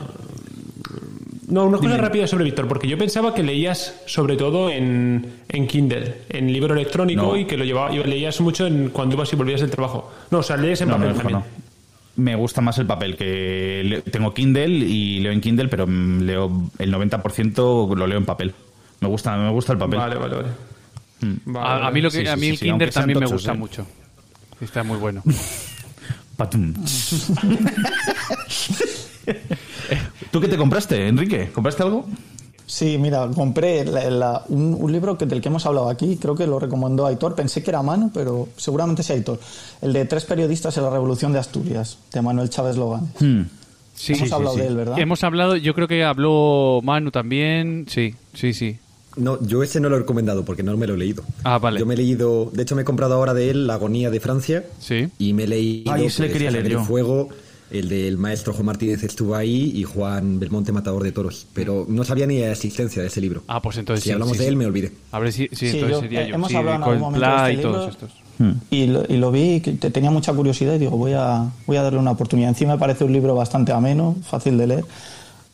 No, una cosa rápida sobre Víctor, porque yo pensaba que leías sobre todo en, en Kindle, en libro electrónico No. y que lo llevaba, y leías mucho en, cuando ibas y volvías del trabajo. No, o sea, lees en No, papel no, también. no. Me gusta más el papel, que le- tengo Kindle y leo en Kindle, pero leo el 90% lo leo en papel. Me gusta, me gusta el papel. Vale, vale, vale. Vale, A, mí lo que Sí, a mí sí, el sí, Kinder aunque sean también me gusta ¿eh? mucho. Está muy bueno. Patum. ¿Tú qué te compraste, Enrique? ¿Compraste algo? Sí, mira, compré la- la- un, un libro que, del que hemos hablado aquí, creo que lo recomendó Aitor, pensé que era mano, pero seguramente es Aitor. El de Tres periodistas en la Revolución de Asturias, de Manuel Chávez Logan. Hmm. Sí, hemos sí, hablado sí. de él, ¿verdad? Hemos hablado, yo creo que habló Manu también. Sí, sí, sí. No, yo ese no lo he recomendado porque no me lo he leído. Ah, vale. Yo me he leído, de hecho me he comprado ahora de él La agonía de Francia Sí. y me he leído Ay, ese le pues, quería Sangre leer yo. Fuego, el del maestro Juan Martínez estuvo ahí y Juan Belmonte Matador de Toros, pero no sabía ni de la existencia de ese libro. Ah, pues entonces si sí, hablamos sí, de sí. él me olvidé. A ver si sí, Sí, entonces yo- sería eh, yo. hemos Sí, hablado en algún momento de este y todos estos. Y lo, y lo vi, que te- tenía mucha curiosidad y digo, voy a, voy a darle una oportunidad. Encima me parece un libro bastante ameno, fácil de leer.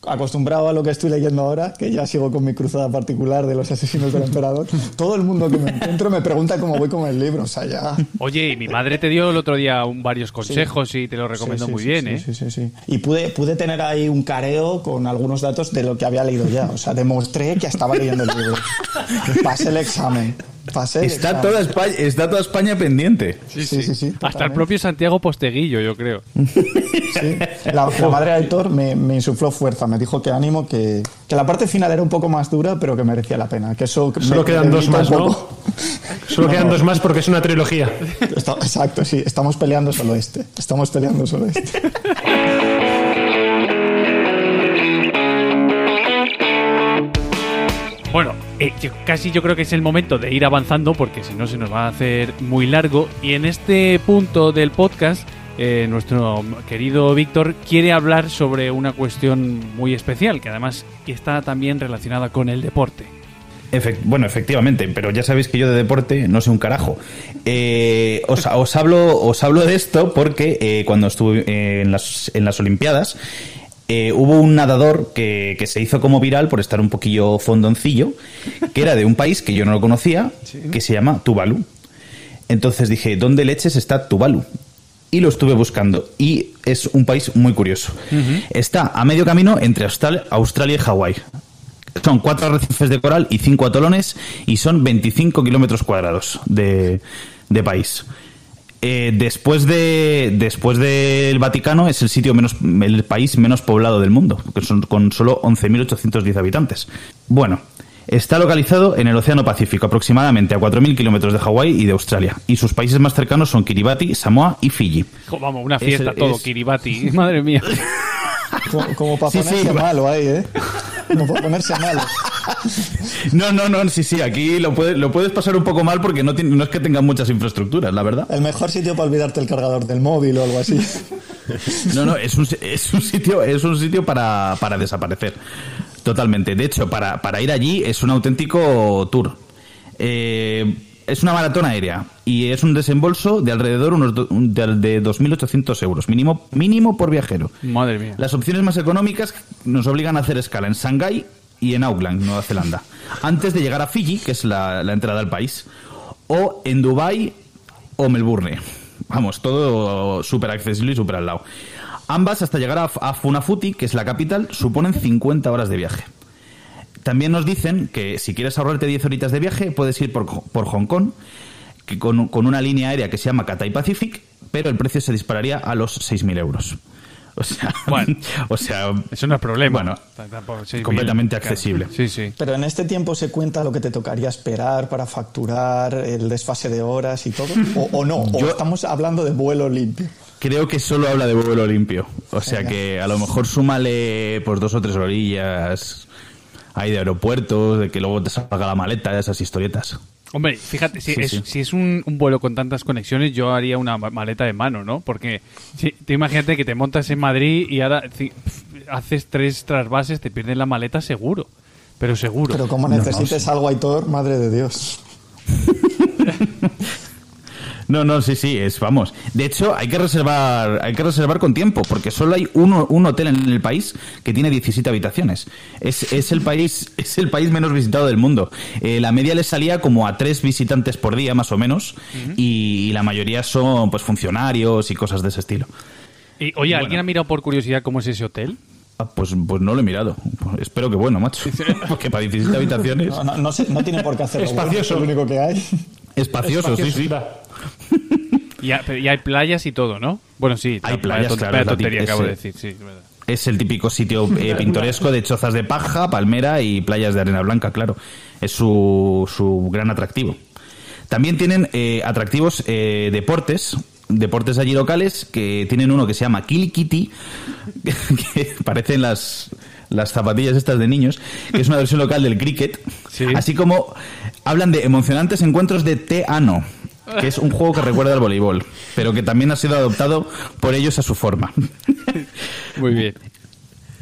Acostumbrado a lo que estoy leyendo ahora, que ya sigo con mi cruzada particular de los asesinos del emperador, todo el mundo que me encuentro me pregunta cómo voy con el libro. O sea, ya. Oye, y mi madre te dio el otro día un, varios consejos y te lo recomiendo Sí, sí, muy sí, bien, sí, ¿eh? Sí, sí, sí. Y pude, pude tener ahí un careo con algunos datos de lo que había leído ya. O sea, demostré que estaba leyendo el libro. Pasé el examen. Pasé Está toda, España, está toda España pendiente. Sí, sí, sí. Hasta el propio Santiago Posteguillo, yo creo. Sí. La, la madre de Aitor me, me insufló fuerza, me dijo que ánimo, que, que la parte final era un poco más dura, pero que merecía la pena. Que eso Solo me- quedan me dos más, ¿no? Solo No, quedan no. dos más porque es una trilogía. Está- exacto, sí, estamos peleando solo este. Estamos peleando solo este. Bueno, eh, casi yo creo que es el momento de ir avanzando porque si no se nos va a hacer muy largo. Y en este punto del podcast, eh, nuestro querido Víctor quiere hablar sobre una cuestión muy especial que además está también relacionada con el deporte. Bueno, efectivamente, pero ya sabéis que yo de deporte no sé un carajo. Eh, os, hablo, os hablo de esto porque eh, cuando estuve en, las, en las Olimpiadas eh, hubo un nadador que, que se hizo como viral por estar un poquillo fondoncillo, que era de un país que yo no lo conocía, que se llama Tuvalu. Entonces dije, ¿dónde leches está Tuvalu? Y lo estuve buscando. Y es un país muy curioso. Está a medio camino entre Austral- Australia y Hawái. Son cuatro arrecifes de coral y cinco atolones y son 25 kilómetros cuadrados de, de país. Eh, después de después del Vaticano es el sitio menos el país menos poblado del mundo, que son con solo 11.810 habitantes. Bueno, está localizado en el Océano Pacífico, aproximadamente a 4.000 kilómetros de Hawái y de Australia, y sus países más cercanos son Kiribati, Samoa y Fiji. Jo, vamos, una Es fiesta, todo, es- Kiribati. Madre mía. Como, como para Sí, ponerse sí. malo ahí, ¿eh? Como para ponerse malo. No, no, no, sí, sí, aquí lo puedes, lo puedes pasar un poco mal porque no, tiene- no es que tengan muchas infraestructuras, la verdad. El mejor sitio para olvidarte el cargador del móvil o algo así. No, no, es un, es un sitio, es un sitio para, para desaparecer. Totalmente. De hecho, para, para ir allí es un auténtico tour. Eh, es una maratón aérea y es un desembolso de alrededor unos do- de, de 2.800 euros, mínimo, mínimo por viajero. Madre mía. Las opciones más económicas nos obligan a hacer escala en Shanghái y en Auckland, Nueva Zelanda, antes de llegar a Fiji, que es la, entrada al país, o en Dubai o Melbourne. Vamos, todo súper accesible y súper al lado. Ambas, hasta llegar a, a Funafuti, que es la capital, suponen 50 horas de viaje. También nos dicen que si quieres ahorrarte 10 horitas de viaje, puedes ir por, por Hong Kong, que con, con una línea aérea que se llama Cathay Pacific, pero el precio se dispararía a los 6.000 euros. O sea, Bueno. o sea, Eso no es problema. Bueno, tampoco, completamente bien, claro. accesible. Sí, sí. Pero en este tiempo se cuenta lo que te tocaría esperar para facturar, el desfase de horas y todo. O, o no, o Yo- estamos hablando de vuelo limpio. Creo que solo habla de vuelo limpio. O sea Venga. que a lo mejor súmale pues dos o tres orillas ahí de aeropuertos, de que luego te salga la maleta, esas historietas. Hombre, fíjate, si Sí, es, sí. si es un, un vuelo con tantas conexiones, yo haría una ma- maleta de mano, ¿no? Porque si, te imagínate que te montas en Madrid y ahora haces tres trasvases, te pierdes la maleta seguro. Pero seguro. Pero como necesites algo, Aitor, madre de Dios. No, no, sí, sí, es, vamos. De hecho, hay que reservar, hay que reservar con tiempo, porque solo hay uno, un hotel en el país que tiene 17 habitaciones. Es, es el país, es el país menos visitado del mundo. Eh, la media le salía como a tres visitantes por día, más o menos, y, la mayoría son pues funcionarios y cosas de ese estilo. Y, oye, ¿alguien Bueno. ha mirado por curiosidad cómo es ese hotel? Ah, Pues, pues no lo he mirado. Espero que bueno, macho. Porque para 17 habitaciones. No, no, no, sé- no tiene por qué hacerlo. bueno, Espacioso. es lo único que hay. Espacioso, sí, sí. Y, ha- pero- y hay playas y todo, ¿no? Bueno, sí. Hay la- playas, claro, es la tontería tip- acabo de ese- decir, sí, es verdad. Es el típico sitio eh, pintoresco de chozas de paja, palmera y playas de arena blanca, claro. Es su, su gran atractivo. También tienen eh, atractivos eh, deportes, deportes allí locales, que tienen uno que se llama Killy Kitty, que parecen las, las zapatillas estas de niños, que es una versión local del cricket. Sí. Así como hablan de emocionantes encuentros de té ano, que es un juego que recuerda al voleibol, pero que también ha sido adoptado por ellos a su forma. Muy bien.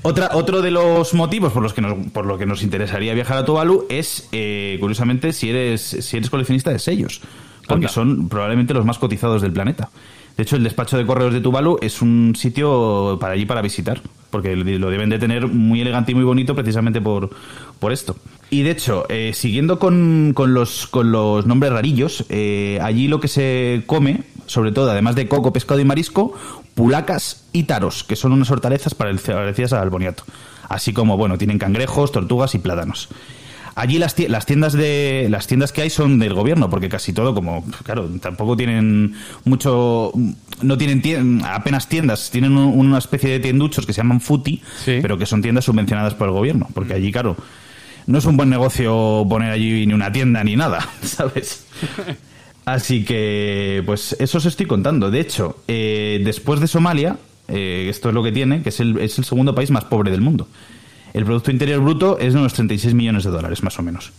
Otra, otro de los motivos por los que nos, por lo que nos interesaría viajar a Tuvalu es, eh, curiosamente, si eres, si eres coleccionista de sellos, porque Anda. son probablemente los más cotizados del planeta. De hecho, el despacho de correos de Tuvalu es un sitio para allí para visitar, porque lo deben de tener muy elegante y muy bonito precisamente por, por esto. Y de hecho, eh, siguiendo con, con los, con los nombres rarillos, eh, allí lo que se come, sobre todo, además de coco, pescado y marisco, pulacas y taros, que son unas hortalezas parecidas al boniato. Así como, bueno, tienen cangrejos, tortugas y plátanos. Allí las, las tiendas de las tiendas que hay son del gobierno, porque casi todo, como claro, tampoco tienen mucho, no tienen tien- apenas tiendas, tienen un- una especie de tienduchos que se llaman futi, Sí. pero que son tiendas subvencionadas por el gobierno, porque allí, claro, no es un buen negocio poner allí ni una tienda ni nada, ¿sabes? Así que, pues eso os estoy contando. De hecho, eh, después de Somalia, eh, esto es lo que tiene, que es el, es el segundo país más pobre del mundo. El Producto Interior Bruto es de unos 36 millones de dólares, más o menos.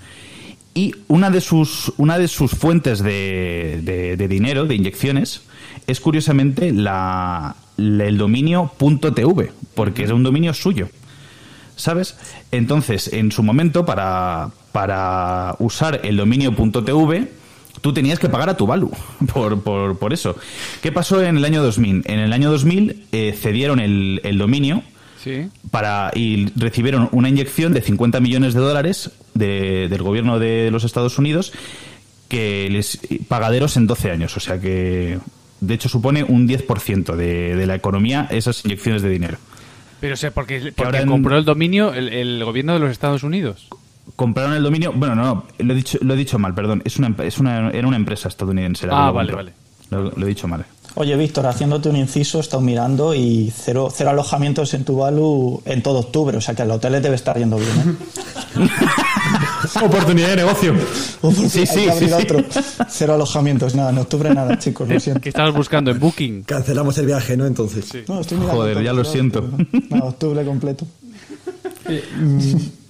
Y una de sus, una de sus fuentes de, de- dinero, de inyecciones, es curiosamente la, el dominio .tv, porque es un dominio suyo. ¿Sabes? Entonces, en su momento, para, para usar el dominio .tv, tú tenías que pagar a Tuvalu por, por, por eso. ¿Qué pasó en el año 2000? En el año 2000 eh, cedieron el, el dominio Sí. para y recibieron una inyección de 50 millones de dólares de- del gobierno de los Estados Unidos que les pagaderos en 12 años. O sea que, de hecho, supone un 10% de, de la economía esas inyecciones de dinero. Pero, o sea, porque, porque ahora en- compró el dominio el, el gobierno de los Estados Unidos. Compraron el dominio. Bueno, no, no, lo he dicho, lo he dicho mal, perdón. Es una, es una, era una empresa estadounidense. Ah, vale, compró. vale. Lo, lo he dicho mal. Oye, Víctor, haciéndote un inciso, he estado mirando y cero, cero alojamientos en Tuvalu en todo octubre, o sea que al hotel le debe estar yendo bien. ¿eh? Oportunidad de negocio. Uf, Sí, sí, sí, sí. otro. Cero alojamientos, nada, en octubre nada, chicos, lo siento. ¿Qué estabas buscando en Booking? Cancelamos el viaje, ¿no? Entonces. No, estoy mirando Joder, ya lo siento. octubre, ¿no? Octubre completo.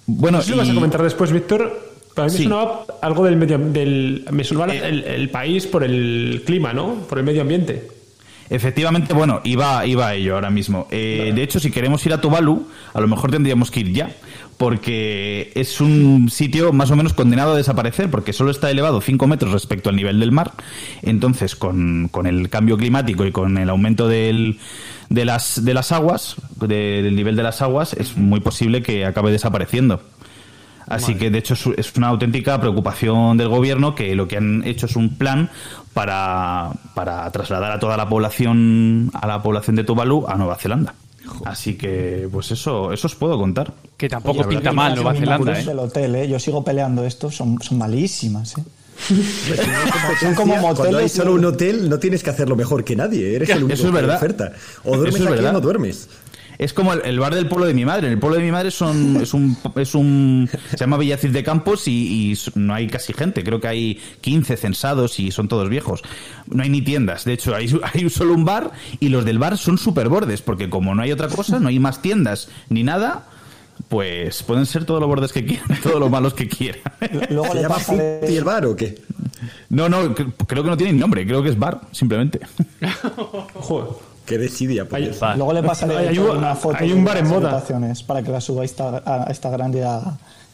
Bueno, No sé si lo vas a y- comentar después, Víctor. Para mí Sí. sonaba algo del medio del me sonaba Eh. el, el país por el clima, ¿no? Por el medio ambiente. Efectivamente, bueno, iba, iba a ello ahora mismo. Eh, de hecho, si queremos ir a Tuvalu, a lo mejor tendríamos que ir ya, porque es un sitio más o menos condenado a desaparecer, porque solo está elevado 5 metros respecto al nivel del mar. Entonces, con, con el cambio climático y con el aumento del, de, las, de las aguas, de- del nivel de las aguas, es muy posible que acabe desapareciendo. Así que, de hecho, es- es una auténtica preocupación del gobierno que lo que han hecho es un plan para, para trasladar a toda la población, a la población de Tuvalu a Nueva Zelanda. Así que, pues eso, eso os puedo contar. Que tampoco Oye, pinta mal Nueva Zelanda, ¿eh? del hotel, ¿eh? Yo sigo peleando esto, son, son malísimas, ¿eh? son como Cuando hay moteles. solo un hotel, no tienes que hacerlo mejor que nadie. Eres el único Eso es que verdad. oferta. O duermes Eso es aquí verdad. o no duermes. Es como el, el bar del pueblo de mi madre. En el pueblo de mi madre son, es un, es un, se llama Villacid de Campos y, no hay casi gente. Creo que hay 15 censados y son todos viejos. No hay ni tiendas. De hecho, hay, hay solo un bar y los del bar son súper bordes porque como no hay otra cosa, no hay más tiendas ni nada, pues pueden ser todos los bordes que quieran, todos los malos que quieran. Luego ¿Se le llama pasa de- Futi el bar o qué? No, no, cre- creo que no tiene ni nombre. Creo que es bar, simplemente. Joder. Qué desidia, por Hay-. Luego le pasaré Hay- hay una foto hay un de bar en moda. para que la suba a Insta- a Instagram y a,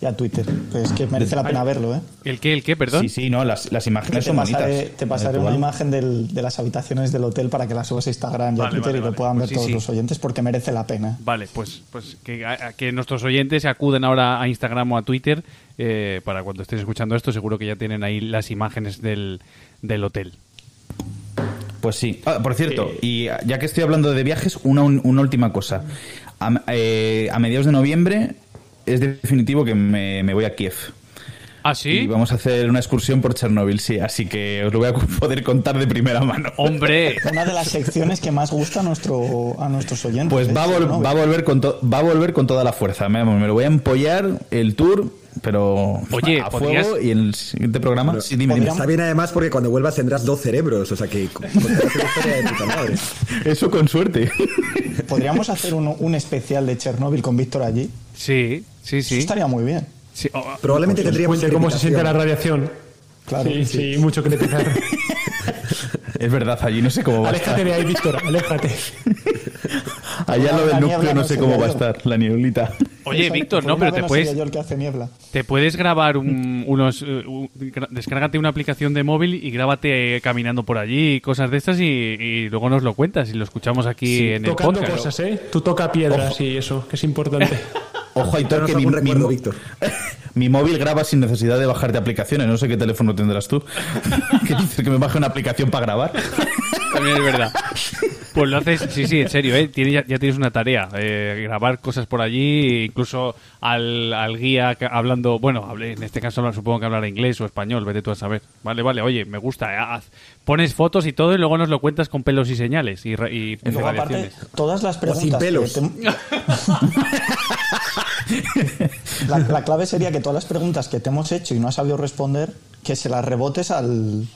y a Twitter. Pues que merece la pena verlo, ¿eh? ¿El qué? ¿El qué? Perdón. Sí, sí, no, las, las imágenes te son pasaré, bonitas. te pasaré De una imagen del- de las habitaciones del hotel para que la subas a Instagram y a Twitter vale, y lo vale. puedan Pues ver sí, todos sí. los oyentes porque merece la pena. Vale, pues, pues que, a- a- que nuestros oyentes acuden ahora a Instagram o a Twitter eh, para cuando estés escuchando esto, seguro que ya tienen ahí las imágenes del, del hotel. Pues sí. Ah, por cierto, y ya que estoy hablando de viajes, una, una última cosa. A, eh, a mediados de noviembre es definitivo que me, me voy a Kiev. ¿Ah, Y sí? vamos a hacer una excursión por Chernóbil, sí. Así que os lo voy a poder contar de primera mano. ¡Hombre! Una de las secciones que más gusta a, nuestro, a nuestros oyentes. Pues ¿eh? va vol- Chernobyl. va a volver con to- va a volver con toda la fuerza. Me, me lo voy a empollar el tour, pero Oye, a podrías- fuego y en el siguiente programa. sí, dime, dime. Está bien además porque cuando vuelvas tendrás dos cerebros, o sea que una historia de puta madre. Eso con suerte. Podríamos hacer un, un especial de Chernóbil con Víctor allí. Sí, sí, Eso sí. estaría muy bien. Sí, oh, Probablemente tendríamos cómo se siente la radiación. Claro. Sí, sí, mucho que criticar. es verdad, allí no sé cómo va a aléjate estar. de ahí, Víctor, aléjate. Allá lo del núcleo no sé cómo va a estar, la nieblita. Oye, Víctor, no, pero te puedes, el que hace niebla. te puedes grabar un- unos... eh, gra- descárgate una aplicación de móvil y grábate eh, caminando por allí y cosas de estas y, y luego nos lo cuentas y lo escuchamos aquí en el Tocando podcast. cosas, ¿eh? Tú toca piedras y eso, que es importante. Ojo, Aitor, Danos que mi, mi Víctor. mi móvil graba sin necesidad de bajarte aplicaciones. No sé qué teléfono tendrás tú. que dices que me baje una aplicación para grabar. También es verdad. Pues lo haces, sí, sí, en serio, ¿eh? Tienes- ya, ya tienes una tarea, eh, grabar cosas por allí, incluso al, al guía que- hablando, bueno, hable- en este caso supongo que hablará inglés o español, vete tú a saber. Vale, vale, oye, me gusta, eh, haz- pones fotos y todo y luego nos lo cuentas con pelos y señales y, ra- y Y luego, aparte, todas las preguntas. sin que pelos. te- la, la clave sería que todas las preguntas que te hemos hecho y no has sabido responder, que se las rebotes al,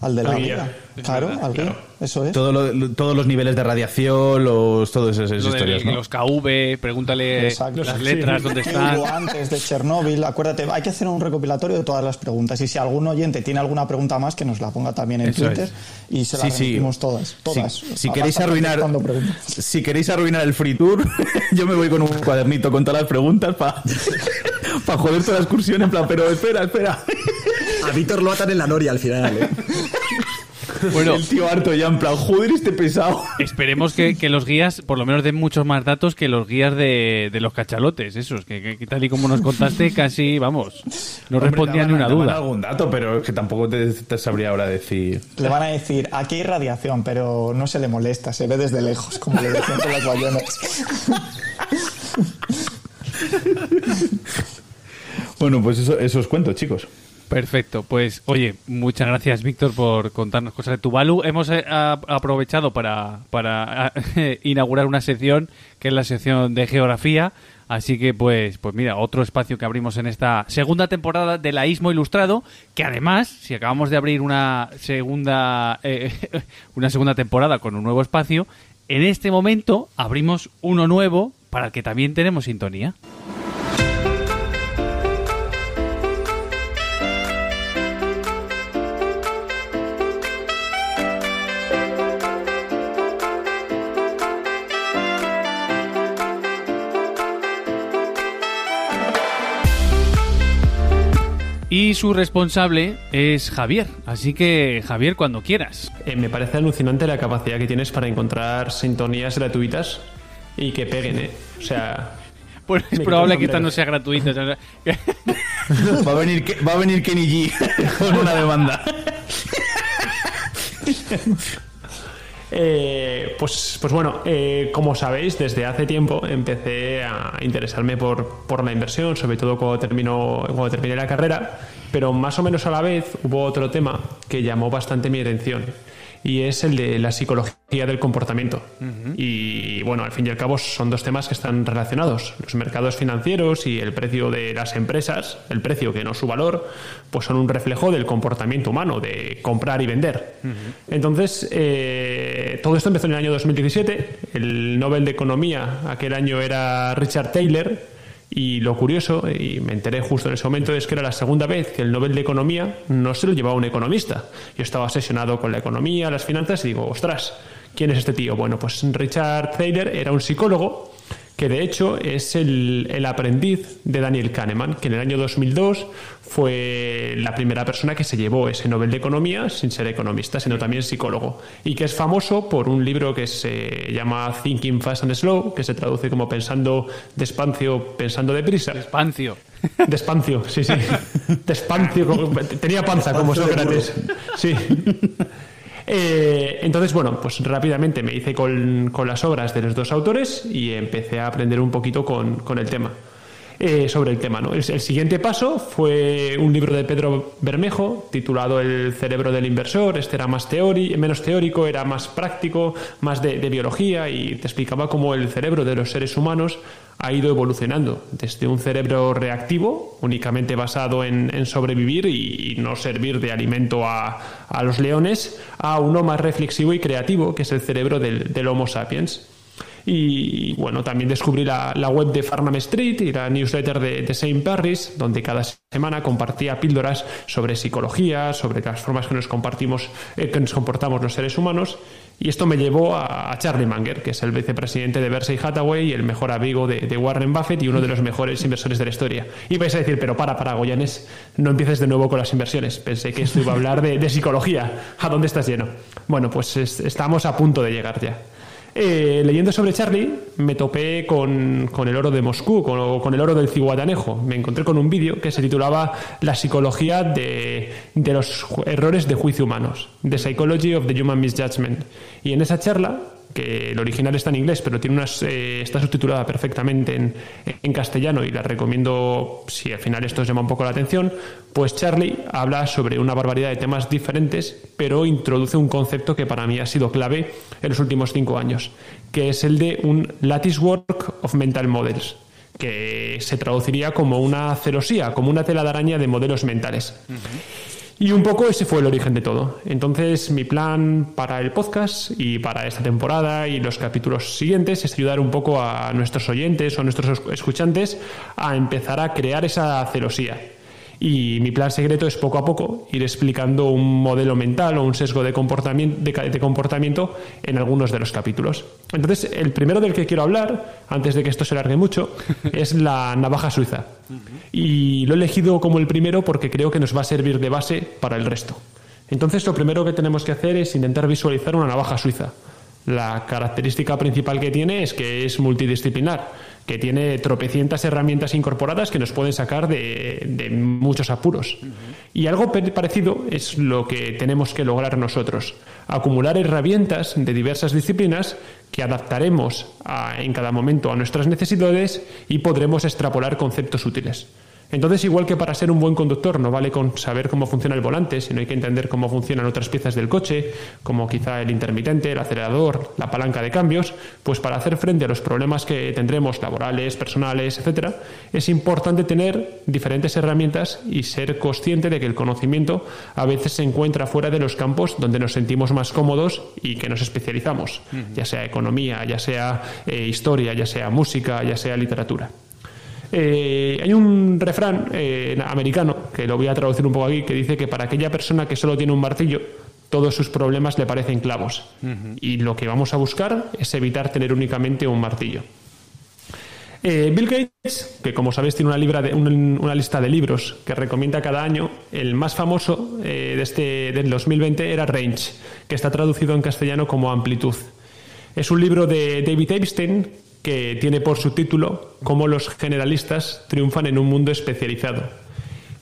al de la guía. Guía. Claro, al guía. Eso es. Todo lo- lo- todos los niveles de radiación, los, todas esas, esas Lo de historias, ¿no? Los KV, pregúntale Exacto. las Sí. letras, dónde están. Antes de Chernóbil, acuérdate, hay que hacer un recopilatorio de todas las preguntas. Y si algún oyente tiene alguna pregunta más, que nos la ponga también en Eso Twitter es. y se las Sí, sí. todas. Si- todas. Si, queréis arruinar, si queréis arruinar el free tour, yo me voy con un cuadernito con todas las preguntas para joder toda la excursión en plan, pero espera, espera. A Víctor lo atan en la noria al final, ¿eh? Bueno, El tío harto ya en plan, joder, este pesado. Esperemos que, que los guías por lo menos den muchos más datos que los guías de, de los cachalotes, esos, que, que tal y como nos contaste, casi, vamos, no Hombre, respondían ni una duda. algún dato, pero es que tampoco te, te sabría ahora decir. Le van a decir, aquí hay radiación, pero no se le molesta, se ve desde lejos, como le decían con las ballenas. Bueno, pues eso, eso os cuento, chicos. Perfecto, pues oye, muchas gracias Víctor por contarnos cosas de Tuvalu. Hemos eh, aprovechado para, para inaugurar una sección que es la sección de geografía, así que pues, pues mira, otro espacio que abrimos en esta segunda temporada de la Ismo Ilustrado, que además, si acabamos de abrir una segunda, eh, una segunda temporada con un nuevo espacio, en este momento abrimos uno nuevo para el que también tenemos sintonía. Y su responsable es Javier. Así que, Javier, cuando quieras. Eh, me parece alucinante la capacidad que tienes para encontrar sintonías gratuitas y que peguen, ¿eh? O sea, Pues es probable que esta no sea gratuita. o sea, Va a venir, va a venir Kenny G con una demanda. Eh, pues, pues bueno, eh, como sabéis, desde hace tiempo empecé a interesarme por, por la inversión, sobre todo cuando, terminó, cuando terminé la carrera, pero más o menos a la vez hubo otro tema que llamó bastante mi atención y es el de la psicología del comportamiento. Y bueno, al fin y al cabo son dos temas que están relacionados. Los mercados financieros y el precio de las empresas, el precio que no su valor, pues son un reflejo del comportamiento humano, de comprar y vender. Entonces, eh, todo esto empezó en el año 2017. El Nobel de Economía aquel año era Richard Taylor. Y lo curioso, y me enteré justo en ese momento, es que era la segunda vez que el Nobel de Economía no se lo llevaba un economista. Yo estaba obsesionado con la economía, las finanzas, y digo, ostras, ¿quién es este tío? Bueno, pues Richard Thaler era un psicólogo que de hecho es el, el aprendiz de Daniel Kahneman, que en el año 2002 fue la primera persona que se llevó ese Nobel de Economía sin ser economista, siendo también psicólogo, y que es famoso por un libro que se llama Thinking Fast and Slow, que se traduce como pensando despacio, pensando deprisa. Despancio. Despancio, sí, sí. Despancio, como- tenía panza como Sócrates. Sí. Eh, entonces, bueno, pues rápidamente me hice con, con las obras de los dos autores y empecé a aprender un poquito con, con el tema. Eh, sobre el tema, ¿no? El, siguiente paso fue un libro de Pedro Bermejo titulado El cerebro del inversor. Este era más teórico, menos teórico, era más práctico, más de, biología y te explicaba cómo el cerebro de los seres humanos ha ido evolucionando desde un cerebro reactivo, únicamente basado en, en sobrevivir y, y no servir de alimento a, a los leones, a uno más reflexivo y creativo, que es el cerebro del, del Homo sapiens. Y bueno, también descubrí la, web de Farnham Street y la newsletter de, de Saint Paris, donde cada semana compartía píldoras sobre psicología, sobre las formas que nos compartimos, eh, que nos comportamos los seres humanos. Y esto me llevó a, Charlie Munger, que es el vicepresidente de Berkshire Hathaway y el mejor amigo de, Warren Buffett y uno de los mejores inversores de la historia. Y vais a decir, pero para, para, Goyanes, no empieces de nuevo con las inversiones. Pensé que esto iba a hablar de, psicología. ¿A dónde estás lleno? Bueno, pues es- estamos a punto de llegar ya. Eh, leyendo sobre Charlie, me topé con, con el oro de Moscú, con, con el oro del ciguatanejo. Me encontré con un vídeo que se titulaba La psicología de, de los errores de juicio humanos, The Psychology of the Human Misjudgment. Y en esa charla, que el original está en inglés, pero tiene unas, eh, está subtitulada perfectamente en, en castellano y la recomiendo si al final esto os llama un poco la atención, pues Charlie habla sobre una barbaridad de temas diferentes, pero introduce un concepto que para mí ha sido clave en los últimos cinco años, que es el de un lattice work of mental models que se traduciría como una celosía, como una tela de araña de modelos mentales. Y un poco ese fue el origen de todo. Entonces, mi plan para el podcast y para esta temporada y los capítulos siguientes es ayudar un poco a nuestros oyentes o a nuestros escuchantes a empezar a crear esa celosía. Y mi plan secreto es poco a poco ir explicando un modelo mental o un sesgo de comportamiento, de, comportamiento en algunos de los capítulos. Entonces, el primero del que quiero hablar, antes de que esto se largue mucho, es la navaja suiza. Y lo he elegido como el primero porque creo que nos va a servir de base para el resto. Entonces, lo primero que tenemos que hacer es intentar visualizar una navaja suiza. La característica principal que tiene es que es multidisciplinar, que tiene tropecientas herramientas incorporadas que nos pueden sacar de, muchos apuros. Y algo parecido es lo que tenemos que lograr nosotros, acumular herramientas de diversas disciplinas que adaptaremos en cada momento a nuestras necesidades y podremos extrapolar conceptos útiles. Entonces, igual que para ser un buen conductor no vale con saber cómo funciona el volante, sino hay que entender cómo funcionan otras piezas del coche, como quizá el intermitente, el acelerador, la palanca de cambios, pues para hacer frente a los problemas que tendremos laborales, personales, etcétera, es importante tener diferentes herramientas y ser consciente de que el conocimiento a veces se encuentra fuera de los campos donde nos sentimos más cómodos y que nos especializamos, ya sea economía, ya sea eh, historia, ya sea música, ya sea literatura. Eh, hay un refrán eh, americano, que lo voy a traducir un poco aquí, que dice que para aquella persona que solo tiene un martillo, todos sus problemas le parecen clavos. Y lo que vamos a buscar es evitar tener únicamente un martillo. Eh, Bill Gates, que como sabéis tiene una, libra de- un- una lista de libros que recomienda cada año, el más famoso eh, de este, del 2020 era Range, que está traducido en castellano como Amplitud. Es un libro de David Epstein que tiene por subtítulo Cómo los generalistas triunfan en un mundo especializado.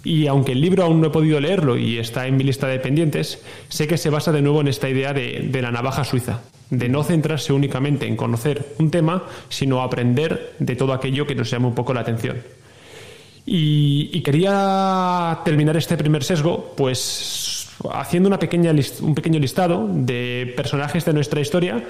Y aunque el libro aún no he podido leerlo y está en mi lista de pendientes, sé que se basa de nuevo en esta idea de, la navaja suiza, de no centrarse únicamente en conocer un tema, sino aprender de todo aquello que nos llama un poco la atención. Y, quería terminar este primer sesgo, pues haciendo una pequeña un pequeño listado de personajes de nuestra historia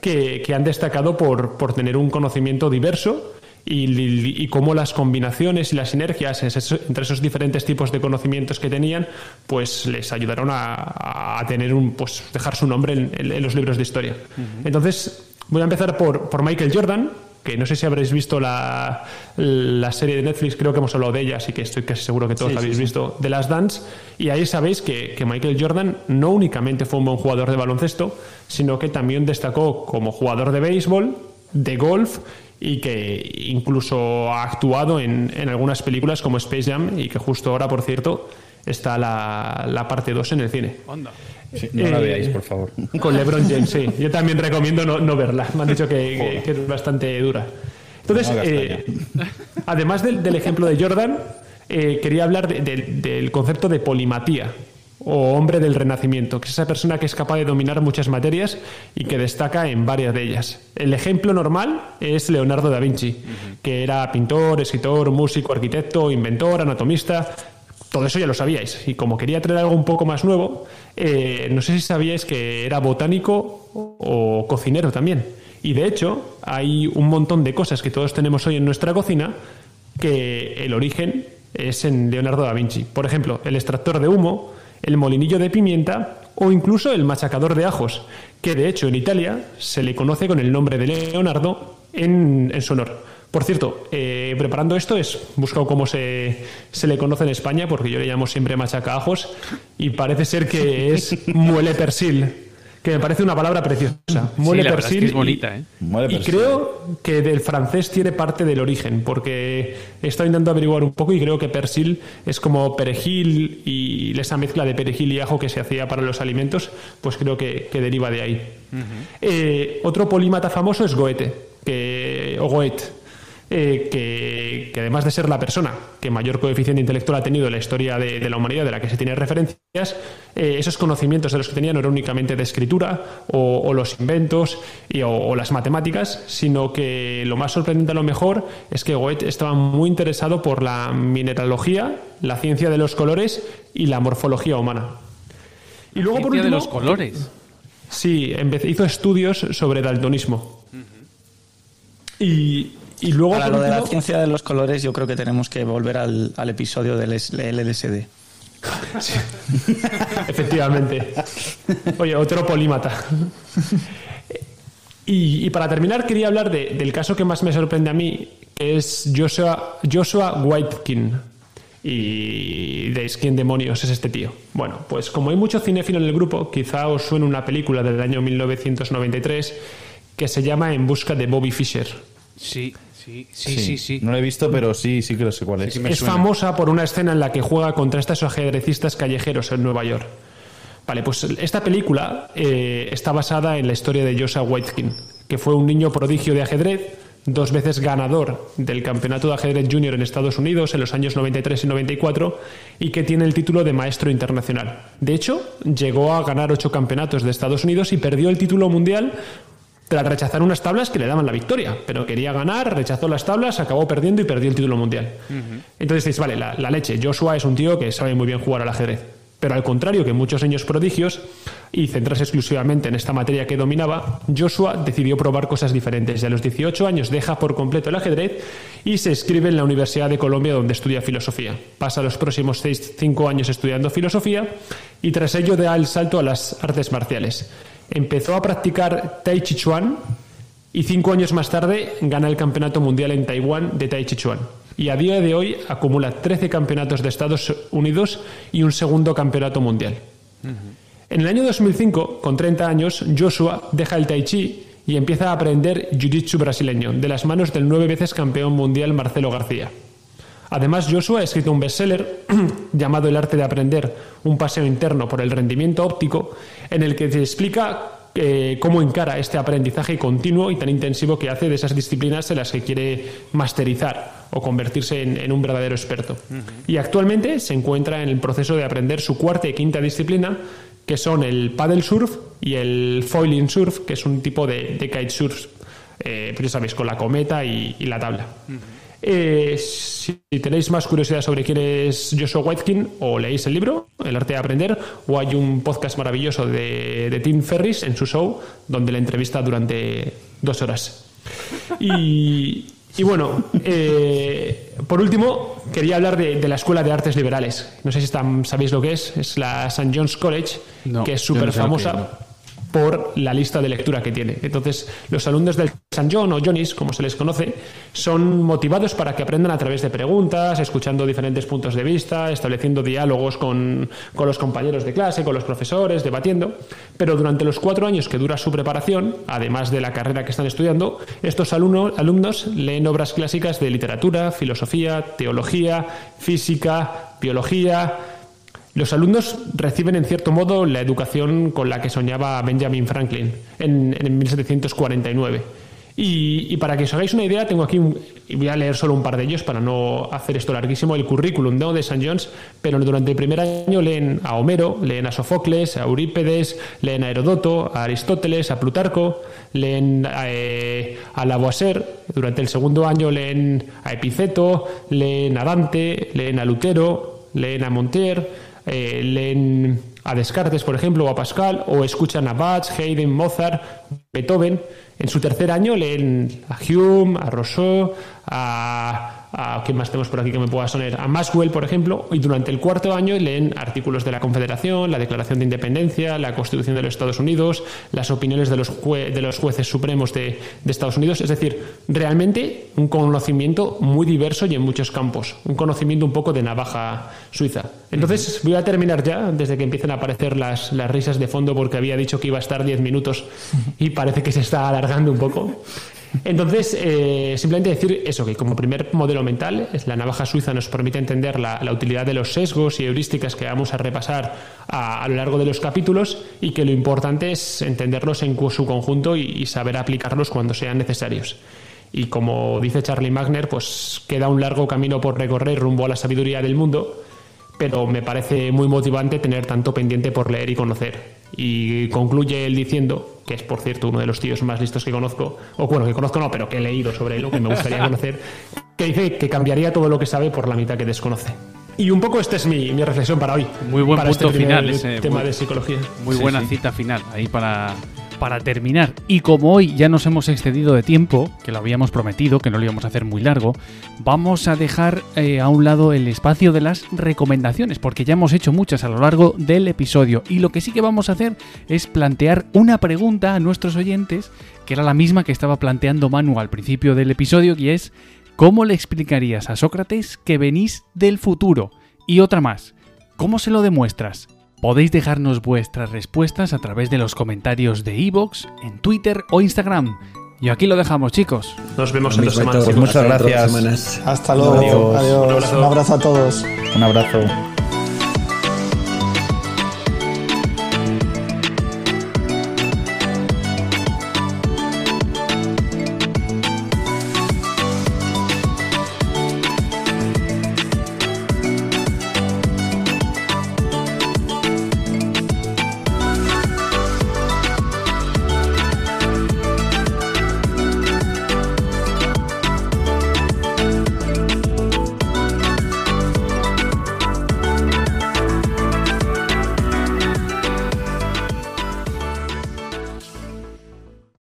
que, que han destacado por, por tener un conocimiento diverso y, y- y cómo las combinaciones y las sinergias entre esos diferentes tipos de conocimientos que tenían, pues les ayudaron a, a tener un, pues dejar su nombre en, en- en los libros de historia. Entonces voy a empezar por, por Michael Jordan, que no sé si habréis visto la, la serie de Netflix, creo que hemos hablado de ella, así que estoy casi seguro que todos la habéis visto, de Las Dance, y ahí sabéis que, que Michael Jordan no únicamente fue un buen jugador de baloncesto, sino que también destacó como jugador de béisbol, de golf, y que incluso ha actuado en, en algunas películas como Space Jam, y que justo ahora, por cierto, está la, la parte 2 en el cine. Onda. Sí, no la Eh, veáis, por favor. Con LeBron James, sí. Yo también recomiendo no, no verla. Me han dicho que, que- que es bastante dura. Entonces, No eh, además del, del ejemplo de Jordan, eh, quería hablar de- de- del concepto de polimatía o hombre del renacimiento, que es esa persona que es capaz de dominar muchas materias y que destaca en varias de ellas. El ejemplo normal es Leonardo da Vinci, que era pintor, escritor, músico, arquitecto, inventor, anatomista, todo eso ya lo sabíais. Y como quería traer algo un poco más nuevo, eh, no sé si sabíais que era botánico o cocinero también. Y de hecho, hay un montón de cosas que todos tenemos hoy en nuestra cocina que el origen es en Leonardo da Vinci. Por ejemplo, el extractor de humo, el molinillo de pimienta o incluso el machacador de ajos, que de hecho en Italia se le conoce con el nombre de Leonardo en, en su honor. Por cierto, eh, preparando esto es buscado cómo se, se le conoce en España, porque yo le llamo siempre machacaajos, y parece ser que es muele persil, que me parece una palabra preciosa. Muele la verdad es que persil. es bonita, y- ¿eh? Muele y persil. creo que del francés tiene parte del origen, porque he estado intentando averiguar un poco y creo que persil es como perejil y esa mezcla de perejil y ajo que se hacía para los alimentos, pues creo que, que deriva de ahí. Eh, otro polímata famoso es Goethe, que, o Goethe, eh, que, que además de ser la persona que mayor coeficiente intelectual ha tenido en la historia de, de la humanidad de la que se tiene referencias, eh, esos conocimientos de los que tenía no eran únicamente de escritura o, o los inventos y- o, o las matemáticas, sino que lo más sorprendente a lo mejor es que Goethe estaba muy interesado por la mineralogía, la ciencia de los colores y la morfología humana. Y luego, por Ciencia de último, los colores. Sí, hizo estudios sobre daltonismo. Y, y luego, Para lo de la ciencia de los colores, yo creo que tenemos que volver al, al episodio del LSD. Efectivamente. Oye, otro polímata. Y, y para terminar, quería hablar de- del caso que más me sorprende a mí, que es Joshua, Joshua Whitekin. Y veis quién demonios es este tío. Bueno, pues como hay mucho cinéfilo en el grupo, quizá os suene una película del año 1993 que se llama En busca de Bobby Fischer. Sí, sí, sí, sí, sí. No lo he visto, pero sí, sí que lo sé cuál es. Es suena. famosa por una escena en la que juega contra estos ajedrecistas callejeros en Nueva York. Vale, pues esta película eh, está basada en la historia de Joshua Whitekin, que fue un niño prodigio de ajedrez, dos veces ganador del campeonato de ajedrez junior en Estados Unidos en los años 93 y 94 y que tiene el título de maestro internacional. De hecho, llegó a ganar ocho campeonatos de Estados Unidos y perdió el título mundial tras rechazar unas tablas que le daban la victoria, pero quería ganar, rechazó las tablas, acabó perdiendo y perdió el título mundial. Entonces dices, vale, la, la leche, Joshua es un tío que sabe muy bien jugar al ajedrez. Pero al contrario que muchos niños prodigios, y centrarse exclusivamente en esta materia que dominaba, Joshua decidió probar cosas diferentes y a los 18 años deja por completo el ajedrez y se inscribe en la Universidad de Colombia donde estudia filosofía. Pasa los próximos 5 años estudiando filosofía y tras ello da el salto a las artes marciales. Empezó a practicar Tai Chi Chuan y cinco años más tarde gana el Campeonato Mundial en Taiwán de Tai Chi Chuan. Y a día de hoy acumula 13 campeonatos de Estados Unidos y un segundo campeonato mundial. En el año 2005, con 30 años, Joshua deja el Tai Chi y empieza a aprender Jiu-Jitsu brasileño de las manos del nueve veces campeón mundial Marcelo García. Además, Joshua ha escrito un bestseller llamado El arte de aprender, un paseo interno por el rendimiento óptico, en el que se explica eh, cómo encara este aprendizaje continuo y tan intensivo que hace de esas disciplinas en las que quiere masterizar o convertirse en, un verdadero experto. Y actualmente se encuentra en el proceso de aprender su cuarta y quinta disciplina, que son el paddle surf y el foiling surf, que es un tipo de, kite surf, eh, pues ya sabéis, con la cometa y, la tabla. Eh, si tenéis más curiosidad sobre quién es Joshua Whitekin, o leéis el libro, El arte de aprender, o hay un podcast maravilloso de, Tim Ferris en su show, donde le entrevista durante dos horas. Y, bueno, eh, por último, quería hablar de, la Escuela de Artes Liberales. No sé si sabéis lo que es, es la St. John's College, que es súper famosa por la lista de lectura que tiene. Entonces, los alumnos del San John o Johnny's, como se les conoce, son motivados para que aprendan a través de preguntas, escuchando diferentes puntos de vista, estableciendo diálogos con, los compañeros de clase, con los profesores, debatiendo. Pero durante los cuatro años que dura su preparación, además de la carrera que están estudiando, estos alumnos, alumnos leen obras clásicas de literatura, filosofía, teología, física, biología, los alumnos reciben, en cierto modo, la educación con la que soñaba Benjamin Franklin en, 1749. Y, para que os hagáis una idea, tengo aquí, y voy a leer solo un par de ellos para no hacer esto larguísimo, el currículum de St. John's, pero durante el primer año leen a Homero, leen a Sofocles, a Eurípedes, leen a Herodoto, a Aristóteles, a Plutarco, leen eh, a Lavoisier, durante el segundo año leen a Epiceto, leen a Dante, leen a Lutero, leen a Montier, eh, leen a Descartes, por ejemplo, o a Pascal, o escuchan a Bach, Haydn, Mozart, Beethoven. En su tercer año leen a Hume, a Rousseau, a a ¿qué más tenemos por aquí que me pueda sonar? A Maxwell, por ejemplo, y durante el cuarto año leen artículos de la Confederación, la Declaración de Independencia, la Constitución de los Estados Unidos, las opiniones de los, de los jueces supremos de, Estados Unidos, es decir, realmente un conocimiento muy diverso y en muchos campos, un conocimiento un poco de navaja suiza. Entonces, voy a terminar ya, desde que empiecen a aparecer las, las risas de fondo, porque había dicho que iba a estar 10 minutos y parece que se está alargando un poco. Entonces, eh, simplemente decir eso, que como primer modelo mental, la navaja suiza nos permite entender la, utilidad de los sesgos y heurísticas que vamos a repasar a, lo largo de los capítulos y que lo importante es entenderlos en su conjunto y, saber aplicarlos cuando sean necesarios. Y como dice Charlie Magner, pues queda un largo camino por recorrer rumbo a la sabiduría del mundo, pero me parece muy motivante tener tanto pendiente por leer y conocer. Y concluye él diciendo, que es por cierto uno de los tíos más listos que conozco, o bueno, que conozco no, pero que he leído sobre él, que me gustaría conocer, que dice que cambiaría todo lo que sabe por la mitad que desconoce. Y un poco esta es mi, reflexión para hoy. Muy buen punto este final ese. Tema de psicología. Muy buena cita final ahí para, para terminar, y como hoy ya nos hemos excedido de tiempo, que lo habíamos prometido, que no lo íbamos a hacer muy largo, vamos a dejar eh, a un lado el espacio de las recomendaciones, porque ya hemos hecho muchas a lo largo del episodio. Y lo que sí que vamos a hacer es plantear una pregunta a nuestros oyentes, que era la misma que estaba planteando Manu al principio del episodio, y es, ¿cómo le explicarías a Sócrates que venís del futuro? Y otra más, ¿cómo se lo demuestras? Podéis dejarnos vuestras respuestas a través de los comentarios de iVoox, en Twitter o Instagram. Y aquí lo dejamos, chicos. Nos vemos en dos semanas. Muchas gracias. Hasta luego. Adiós. Un abrazo a todos. Un abrazo.